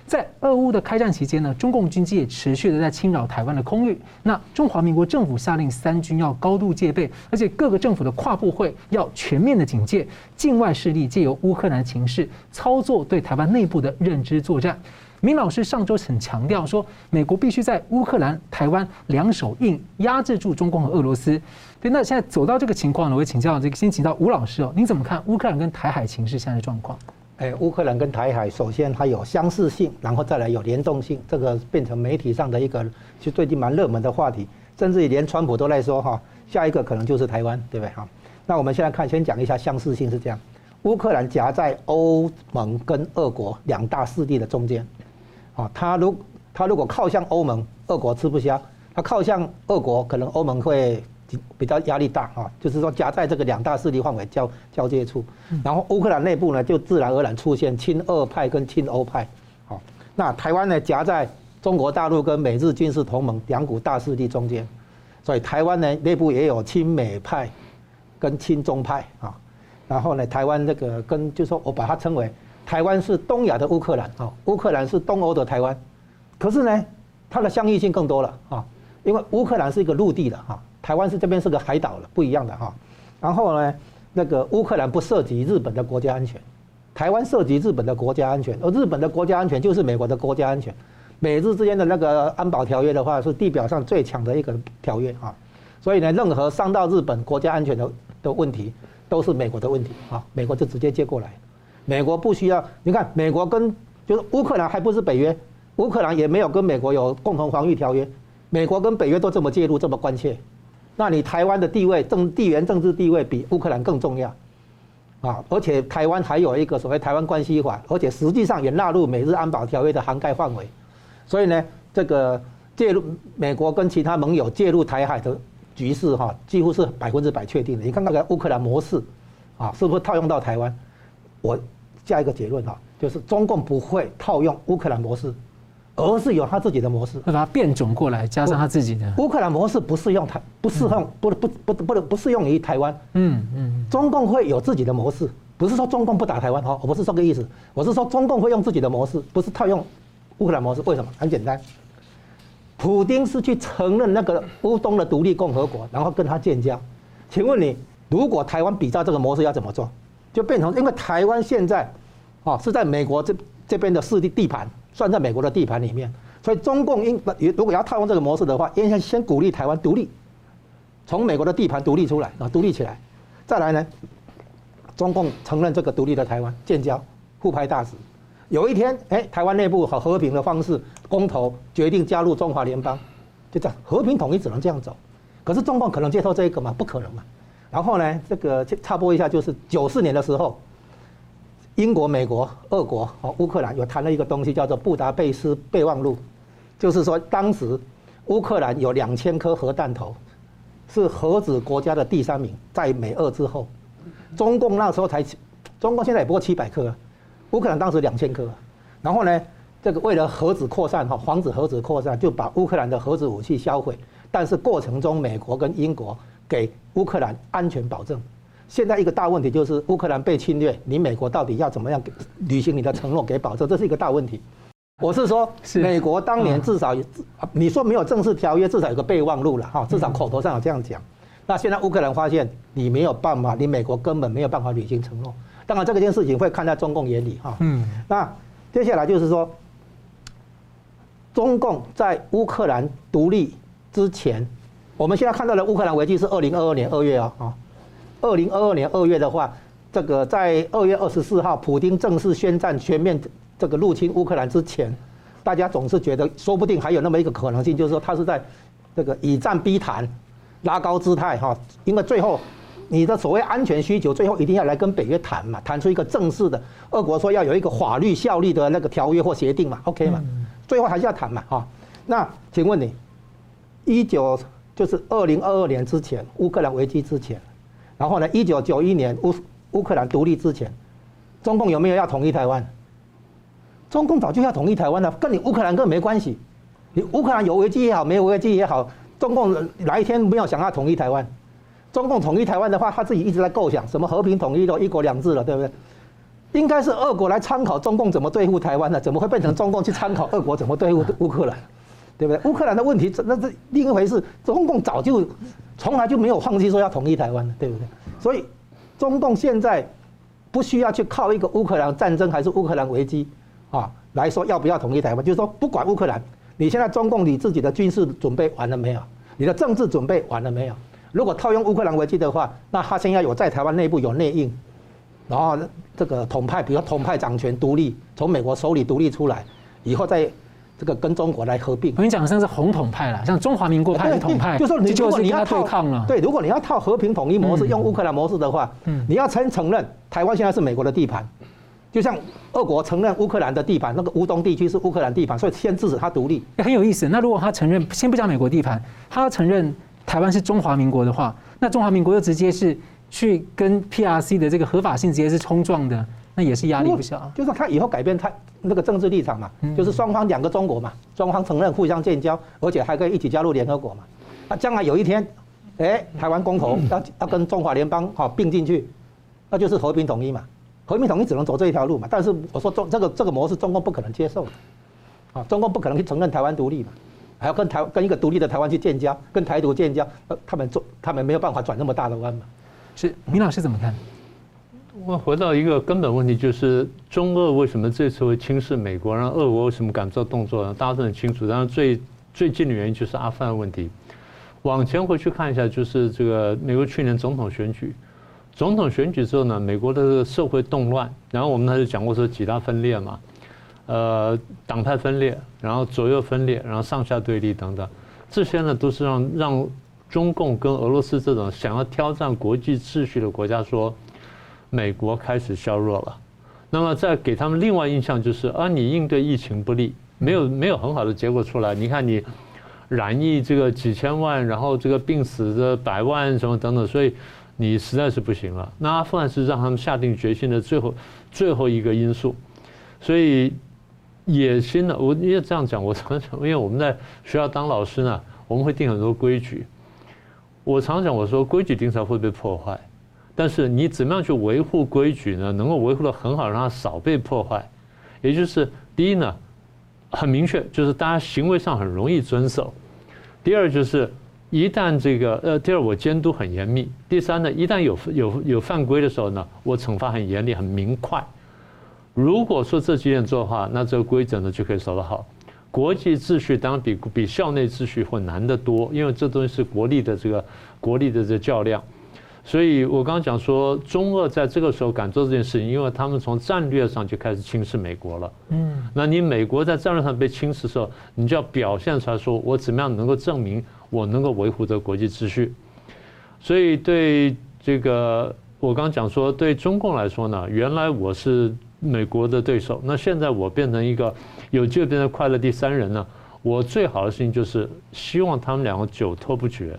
S1: 在俄乌的开战期间呢，中共军机也持续的在侵扰台湾的空域。那中华民国政府下令三军要高度戒备，而且各个政府的跨部会要全面的警戒境外势力借由乌克兰情势操作对台湾内部的认知作战。明老师上周很强调说，美国必须在乌克兰、台湾两手硬压制住中共和俄罗斯。对，那现在走到这个情况呢，我请教这个，先请教吴老师哦，您怎么看乌克兰跟台海情势现在的状况？
S3: 哎，乌克兰跟台海首先它有相似性，然后再来有联动性，这个变成媒体上的一个就最近蛮热门的话题，甚至于连川普都在说哈，下一个可能就是台湾，对不对哈？那我们现在看，先讲一下相似性是这样，乌克兰夹在欧盟跟俄国两大势力的中间。啊，他如他如果靠向欧盟，俄国吃不消；他靠向俄国，可能欧盟会比较压力大啊。就是说夹在这个两大势力范围交交界处，然后乌克兰内部呢，就自然而然出现亲俄派跟亲欧派。好，那台湾呢，夹在中国大陆跟美日军事同盟两股大势力中间，所以台湾呢内部也有亲美派跟亲中派啊。然后呢，台湾这个跟就是说我把它称为。台湾是东亚的乌克兰啊，乌克兰是东欧的台湾，可是呢，它的相异性更多了啊，因为乌克兰是一个陆地的哈，台湾是这边是个海岛了，不一样的哈。然后呢，那个乌克兰不涉及日本的国家安全，台湾涉及日本的国家安全，而日本的国家安全就是美国的国家安全。美日之间的那个安保条约的话，是地表上最强的一个条约啊，所以呢，任何伤到日本国家安全的的问题，都是美国的问题啊，美国就直接接过来。美国不需要，你看，美国跟就是乌克兰还不是北约，乌克兰也没有跟美国有共同防御条约，美国跟北约都这么介入，这么关切，那你台湾的地位政地缘政治地位比乌克兰更重要，啊，而且台湾还有一个所谓台湾关系法，而且实际上也纳入美日安保条约的涵盖范围，所以呢，这个介入美国跟其他盟友介入台海的局势哈，几乎是百分之百确定的。你看那个乌克兰模式，啊，是不是套用到台湾？我下一个结论哈，就是中共不会套用乌克兰模式。而是有他自己的模式，
S1: 会把它变种过来，加上他自己的。
S3: 乌克兰模式不适用台，不适用，不不不不不适用于台湾。嗯嗯。中共会有自己的模式，不是说中共不打台湾哈，我不是这个意思，我是说中共会用自己的模式，不是套用乌克兰模式。为什么？很简单，普京是去承认那个乌东的独立共和国，然后跟他建交。请问你，如果台湾比照这个模式要怎么做？就变成因为台湾现在，啊是在美国这这边的势力地盘。算在美国的地盘里面，所以中共应如果要套用这个模式的话，应该先鼓励台湾独立，从美国的地盘独立出来啊，独立起来，再来呢，中共承认这个独立的台湾，建交，互派大使，有一天，哎，台湾内部和和平的方式公投决定加入中华联邦，就这样和平统一只能这样走，可是中共可能接受这个吗？不可能嘛。然后呢，这个插播一下，就是九四年的时候。英国、美国、俄国和乌克兰有谈了一个东西，叫做《布达佩斯备忘录》，就是说当时乌克兰有两千颗核弹头，是核子国家的第三名，在美俄之后。中共那时候才，中共现在也不过七百颗，乌克兰当时两千颗。然后呢，这个为了核子扩散哈，防止核子扩散，就把乌克兰的核子武器销毁。但是过程中，美国跟英国给乌克兰安全保证。现在一个大问题就是乌克兰被侵略，你美国到底要怎么样履行你的承诺给保证？这是一个大问题。我是说，美国当年至少，你说没有正式条约，至少有个备忘录了哈，至少口头上有这样讲。那现在乌克兰发现你没有办法，你美国根本没有办法履行承诺。当然，这个件事情会看在中共眼里哈。嗯。那接下来就是说，中共在乌克兰独立之前，我们现在看到的乌克兰危机是二零二二年二月啊啊。二零二二年二月的话，这个在二月二十四号，普京正式宣战，全面这个入侵乌克兰之前，大家总是觉得说不定还有那么一个可能性，就是说他是在这个以战逼谈，拉高姿态哈，因为最后你的所谓安全需求，最后一定要来跟北约谈嘛，谈出一个正式的，俄国说要有一个法律效力的那个条约或协定嘛，OK 嘛，最后还是要谈嘛哈。那请问你，一九就是二零二二年之前，乌克兰危机之前。然后呢？一九九一年乌乌克兰独立之前，中共有没有要统一台湾？中共早就要统一台湾了，跟你乌克兰根本没关系。你乌克兰有危机也好，没有危机也好，中共哪一天没有想要统一台湾？中共统一台湾的话，他自己一直在构想什么和平统一的一国两制了，对不对？应该是俄国来参考中共怎么对付台湾的，怎么会变成中共去参考俄国怎么对付乌克兰？对不对？乌克兰的问题，那是另一回事。中共早就从来就没有放弃说要统一台湾，对不对？所以，中共现在不需要去靠一个乌克兰战争还是乌克兰危机啊来说要不要统一台湾，就是说不管乌克兰，你现在中共你自己的军事准备完了没有？你的政治准备完了没有？如果套用乌克兰危机的话，那他现在有在台湾内部有内应，然后这个统派，比如统派掌权独立，从美国手里独立出来以后再。这个跟中国来合并，
S1: 我跟你讲，像是红统派了，像中华民国派的统派，
S3: 就说你就是你要对抗了，对，如果你要套和平统一模式，用乌克兰模式的话，嗯，你要承承认台湾现在是美国的地盘，就像俄国承认乌克兰的地盘，那个乌东地区是乌克兰地盘，所以先制止他独立，
S1: 很有意思。那如果他承认，先不讲美国地盘，他要承认台湾是中华民国的话，那中华民国就直接是去跟 PRC 的这个合法性直接是冲撞的。那也是压力不小啊，
S3: 就是他以后改变他那个政治立场嘛，就是双方两个中国嘛，双方承认互相建交，而且还可以一起加入联合国嘛。那将来有一天，哎，台湾公投要要跟中华联邦哈并进去，那就是和平统一嘛。和平统一只能走这一条路嘛。但是我说中这个这个模式，中共不可能接受的，啊，中共不可能去承认台湾独立嘛，还要跟台跟一个独立的台湾去建交，跟台独建交，呃，他们做他们没有办法转那么大的弯嘛。
S1: 是，明老师怎么看？
S2: 我回到一个根本问题，就是中俄为什么这次会轻视美国，让俄国为什么敢做动作呢？大家都很清楚。当然，最最近的原因就是阿富汗问题。往前回去看一下，就是这个美国去年总统选举，总统选举之后呢，美国的社会动乱，然后我们还是讲过说几大分裂嘛，呃，党派分裂，然后左右分裂，然后上下对立等等。这些呢都是让让中共跟俄罗斯这种想要挑战国际秩序的国家说，美国开始削弱了。那么再给他们另外印象就是啊，你应对疫情不利，没有没有很好的结果出来。你看你染疫这个几千万，然后这个病死的百万什么等等，所以你实在是不行了。那阿富汗是让他们下定决心的最后最后一个因素，所以。野心呢？我因为这样讲，我常常因为我们在学校当老师呢，我们会定很多规矩。我常讲，我说规矩定出来会被破坏，但是你怎么样去维护规矩呢？能够维护得很好，让它少被破坏。也就是第一呢，很明确，就是大家行为上很容易遵守。第二就是一旦这个呃，第二我监督很严密。第三呢，一旦有有有犯规的时候呢，我惩罚很严厉、很明快。如果说这几点做的话，那这个规则呢就可以守得好。国际秩序当然比比校内秩序会难得多，因为这东西是国力的这个国力的这个较量。所以我刚刚讲说，中俄在这个时候敢做这件事情，因为他们从战略上就开始轻视美国了。嗯，那你美国在战略上被轻视的时候，你就要表现出来说，我怎么样能够证明我能够维护这个国际秩序。所以对这个我刚刚讲说，对中共来说呢，原来我是。美国的对手，那现在我变成一个有机会变成快乐第三人呢？我最好的事情就是希望他们两个久拖不决，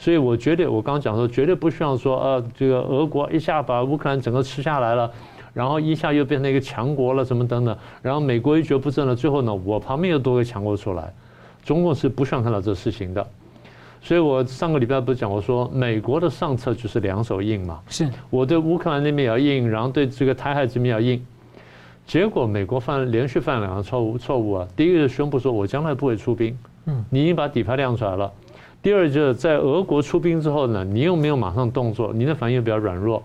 S2: 所以我绝对，我刚刚讲说绝对不希望说，呃，这个俄国一下把乌克兰整个吃下来了，然后一下又变成一个强国了，什么等等，然后美国一蹶不振了，最后呢，我旁边又多个强国出来，中共是不希望看到这事情的。所以我上个礼拜不是讲我说，美国的上策就是两手硬嘛，
S1: 是
S2: 我对乌克兰那边也要硬，然后对这个台海这边要硬。结果美国犯连续犯两个错误错误啊！第一个是宣布说我将来不会出兵，嗯，你已经把底牌亮出来了。第二就是在俄国出兵之后呢，你又没有马上动作，你的反应比较软弱。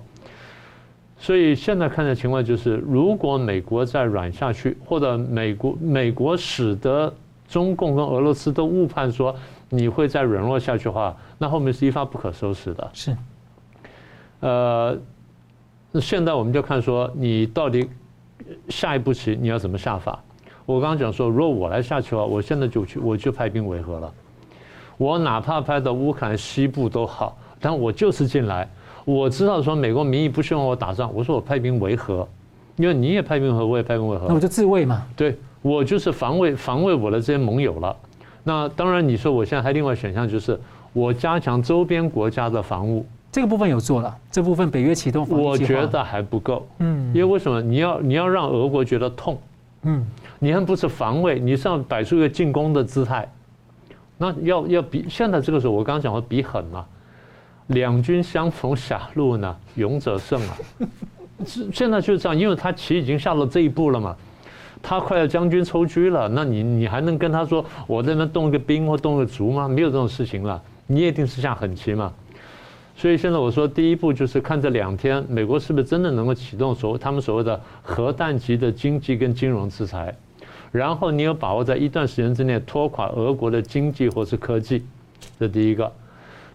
S2: 所以现在看的情况就是，如果美国再软下去，或者美国美国使得中共跟俄罗斯都误判说你会再软弱下去的话，那后面是一发不可收拾的。
S1: 是，
S2: 呃，那现在我们就看说你到底。下一步棋你要怎么下法？我刚刚讲说，如果我来下棋的话，我现在就去，我就派兵维和了。我哪怕派到乌克兰西部都好，但我就是进来。我知道说美国民意不希望我打仗，我说我派兵维和，因为你也派兵维和，我也派兵维和，
S1: 那我就自卫嘛。
S2: 对，我就是防卫防卫我的这些盟友了。那当然，你说我现在还另外选项就是我加强周边国家的防务。
S1: 这个部分有做了，这部分北约启动，
S2: 我觉得还不够。嗯，因为为什么？你要你要让俄国觉得痛。嗯，你还不是防卫，你是要摆出一个进攻的姿态。那要要比现在这个时候，我刚刚讲的比狠嘛。两军相逢狭路呢，勇者胜啊。现在就是这样，因为他棋已经下到这一步了嘛，他快要将军抽车了，那你你还能跟他说我在那动个兵或动个卒吗？没有这种事情了，你一定是下狠棋嘛。所以现在我说，第一步就是看这两天美国是不是真的能够启动所谓他们所谓的核弹级的经济跟金融制裁，然后你有把握在一段时间之内拖垮俄国的经济或是科技，这第一个。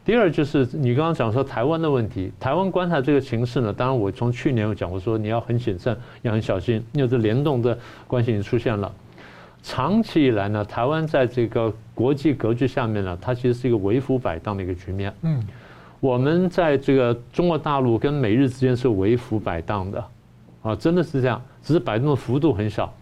S2: 第二就是你刚刚讲说台湾的问题，台湾观察这个形势呢，当然我从去年有讲过说你要很谨慎，要很小心，因为这联动的关系已经出现了。长期以来呢，台湾在这个国际格局下面呢，它其实是一个为辅摆荡的一个局面。嗯。我们在这个中国大陆跟美日之间是为辅摆荡的，啊，真的是这样，只是摆动的幅度很小。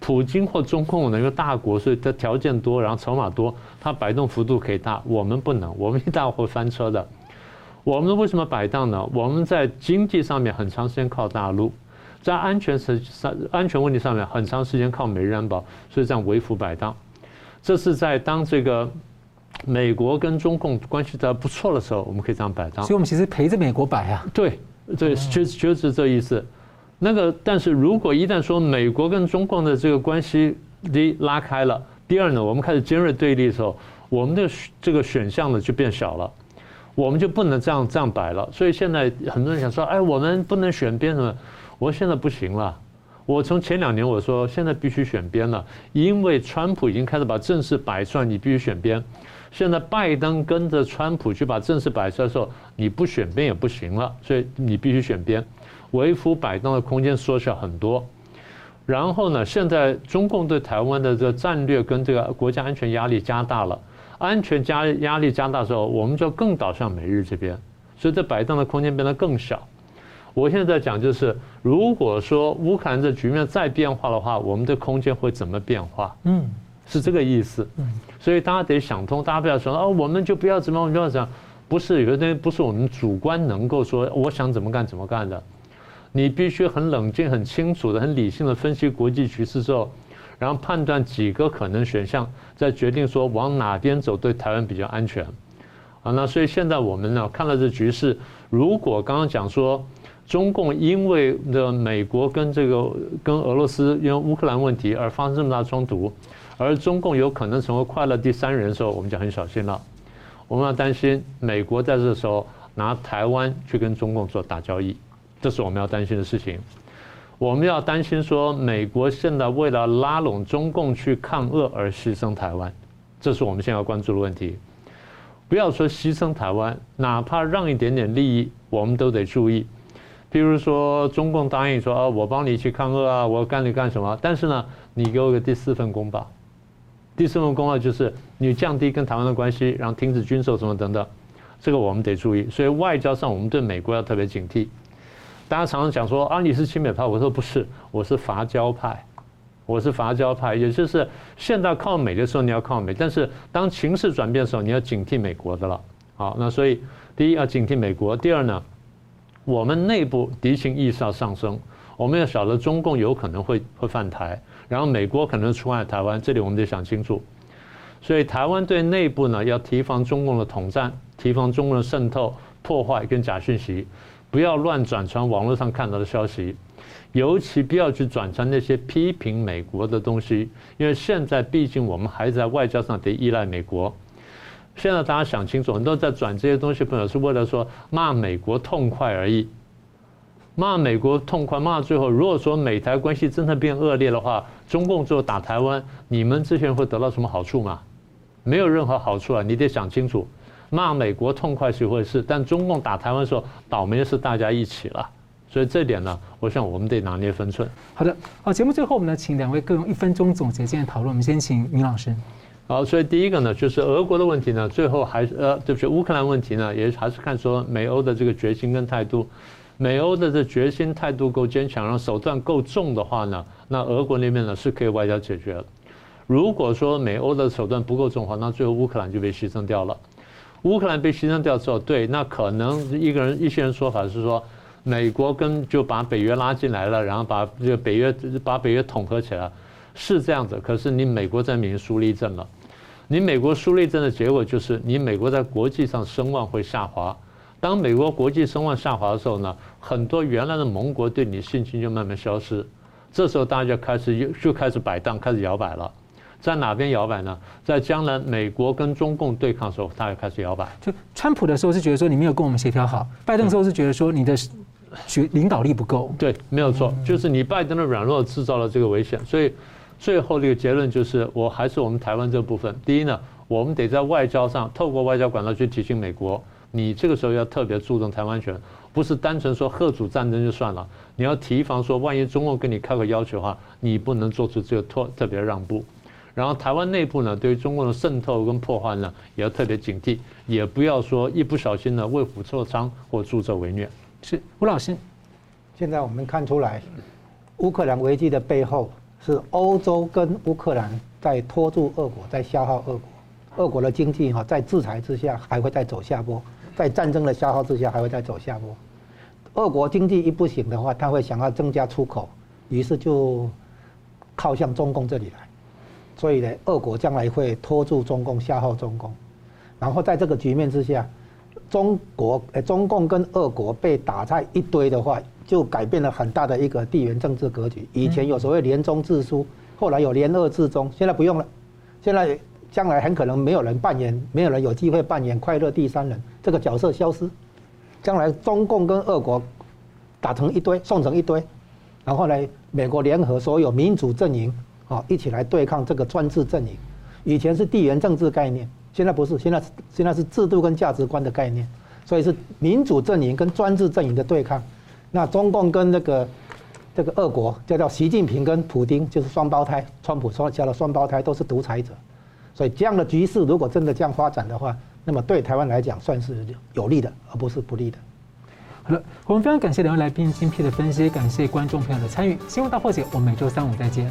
S2: 普京或中共呢，因为大国，所以它条件多，然后筹码多，它摆动幅度可以大。我们不能，我们一大会翻车的。我们为什么摆荡呢？我们在经济上面很长时间靠大陆，在安全上安全问题上面很长时间靠美日安保，所以这样为辅摆荡。这是在当这个。美国跟中共关系在不错的时候，我们可以这样摆荡。
S1: 所以，我们其实陪着美国摆啊。
S2: 对，对，就就是这意思。那个，但是如果一旦说美国跟中共的这个关系一拉开了，第二呢，我们开始尖锐对立的时候，我们的这个选项呢就变小了，我们就不能这样这样摆了。所以现在很多人想说，哎，我们不能选边什么？我现在不行了。我从前两年我说，现在必须选边了，因为川普已经开始把阵势摆出来，你必须选边。现在拜登跟着川普去把阵势摆出来的时候，你不选边也不行了，所以你必须选边，为辅摆动的空间缩小很多。然后呢，现在中共对台湾的这个战略跟这个国家安全压力加大了，安全加压力加大之后，我们就更倒向美日这边，所以这摆荡的空间变得更小。我现在在讲就是，如果说乌克兰这局面再变化的话，我们的空间会怎么变化？嗯，是这个意思。嗯，所以大家得想通，大家不要说哦，我们就不要怎么，我们不要怎么，不是有的东西不是我们主观能够说我想怎么干怎么干的，你必须很冷静、很清楚的、很理性的分析国际局势之后，然后判断几个可能选项，再决定说往哪边走对台湾比较安全。啊，那所以现在我们呢看了这局势，如果刚刚讲说。中共因为的美国跟这个跟俄罗斯因为乌克兰问题而发生这么大冲突，而中共有可能成为快乐第三人的时候，我们就很小心了。我们要担心美国在这时候拿台湾去跟中共做大交易，这是我们要担心的事情。我们要担心说美国现在为了拉拢中共去抗俄而牺牲台湾，这是我们现在要关注的问题。不要说牺牲台湾，哪怕让一点点利益，我们都得注意。譬如说，中共答应说啊，我帮你去抗俄啊，我干你干什么？但是呢，你给我个第四份公报，第四份公报就是你降低跟台湾的关系，然后停止军售什么等等，这个我们得注意。所以外交上，我们对美国要特别警惕。大家常常讲说啊，你是亲美派，我说不是，我是伐交派，我是伐交派，也就是现在靠美的时候你要靠美，但是当情势转变的时候，你要警惕美国的了。好，那所以第一要警惕美国，第二呢？我们内部敌情意识要上升，我们要晓得中共有可能会会犯台，然后美国可能出卖台湾，这里我们得想清楚。所以台湾对内部呢要提防中共的统战，提防中共的渗透、破坏跟假讯息，不要乱转传网络上看到的消息，尤其不要去转传那些批评美国的东西，因为现在毕竟我们还在外交上得依赖美国。现在大家想清楚，很多在转这些东西，朋友是为了说骂美国痛快而已。骂美国痛快，骂到最后，如果说美台关系真的变恶劣的话，中共最后打台湾，你们这些人会得到什么好处吗？没有任何好处啊！你得想清楚，骂美国痛快是一回事，但中共打台湾的时候，倒霉的是大家一起了。所以这点呢，我想我们得拿捏分寸。
S1: 好的，好，节目最后我们呢，请两位各用一分钟总结今天讨论。我们先请明老师。
S2: 好，所以第一个呢，就是俄国的问题呢，最后还是呃，对不起，乌克兰问题呢，也还是看说美欧的这个决心跟态度。美欧的这决心态度够坚强，然后手段够重的话呢，那俄国那边呢是可以外交解决的。如果说美欧的手段不够重的话，那最后乌克兰就被牺牲掉了。乌克兰被牺牲掉之后，对，那可能一个人一些人说法是说，美国跟就把北约拉进来了，然后把这个北约把北约统合起来，是这样子。可是你美国在明输立正了。你美国输立正的结果就是，你美国在国际上声望会下滑。当美国国际声望下滑的时候呢，很多原来的盟国对你信心就慢慢消失。这时候大家就开始又就开始摆荡，开始摇摆了。在哪边摇摆呢？在将来美国跟中共对抗的时候，他也开始摇摆。
S1: 就川普的时候是觉得说你没有跟我们协调好，拜登的时候是觉得说你的学领导力不够。
S2: 对，没有错，就是你拜登的软弱制造了这个危险，所以。最后这个结论就是，我还是我们台湾这部分。第一呢，我们得在外交上透过外交管道去提醒美国，你这个时候要特别注重台湾权，不是单纯说贺主战争就算了，你要提防说，万一中共跟你开个要求的话，你不能做出这个特特别让步。然后台湾内部呢，对于中共的渗透跟破坏呢，也要特别警惕，也不要说一不小心呢为虎作伥或助纣为虐。
S1: 是吴老师，
S3: 现在我们看出来，乌克兰危机的背后。是欧洲跟乌克兰在拖住俄国，在消耗俄国，俄国的经济哈在制裁之下还会再走下坡，在战争的消耗之下还会再走下坡。俄国经济一不行的话，他会想要增加出口，于是就靠向中共这里来。所以呢，俄国将来会拖住中共，消耗中共。然后在这个局面之下，中国呃中共跟俄国被打在一堆的话。就改变了很大的一个地缘政治格局。以前有所谓联中制苏，后来有联俄制中，现在不用了。现在将来很可能没有人扮演，没有人有机会扮演快乐第三人这个角色消失。将来中共跟俄国打成一堆，送成一堆，然后呢，美国联合所有民主阵营啊，一起来对抗这个专制阵营。以前是地缘政治概念，现在不是，现在现在是制度跟价值观的概念，所以是民主阵营跟专制阵营的对抗。那中共跟那个这个俄国，叫叫习近平跟普丁，就是双胞胎。川普说叫了双胞胎，都是独裁者。所以这样的局势如果真的这样发展的话，那么对台湾来讲算是有利的，而不是不利的。
S1: 好了，我们非常感谢两位来宾精辟的分析，感谢观众朋友的参与。新闻大破解，我们每周三五再见。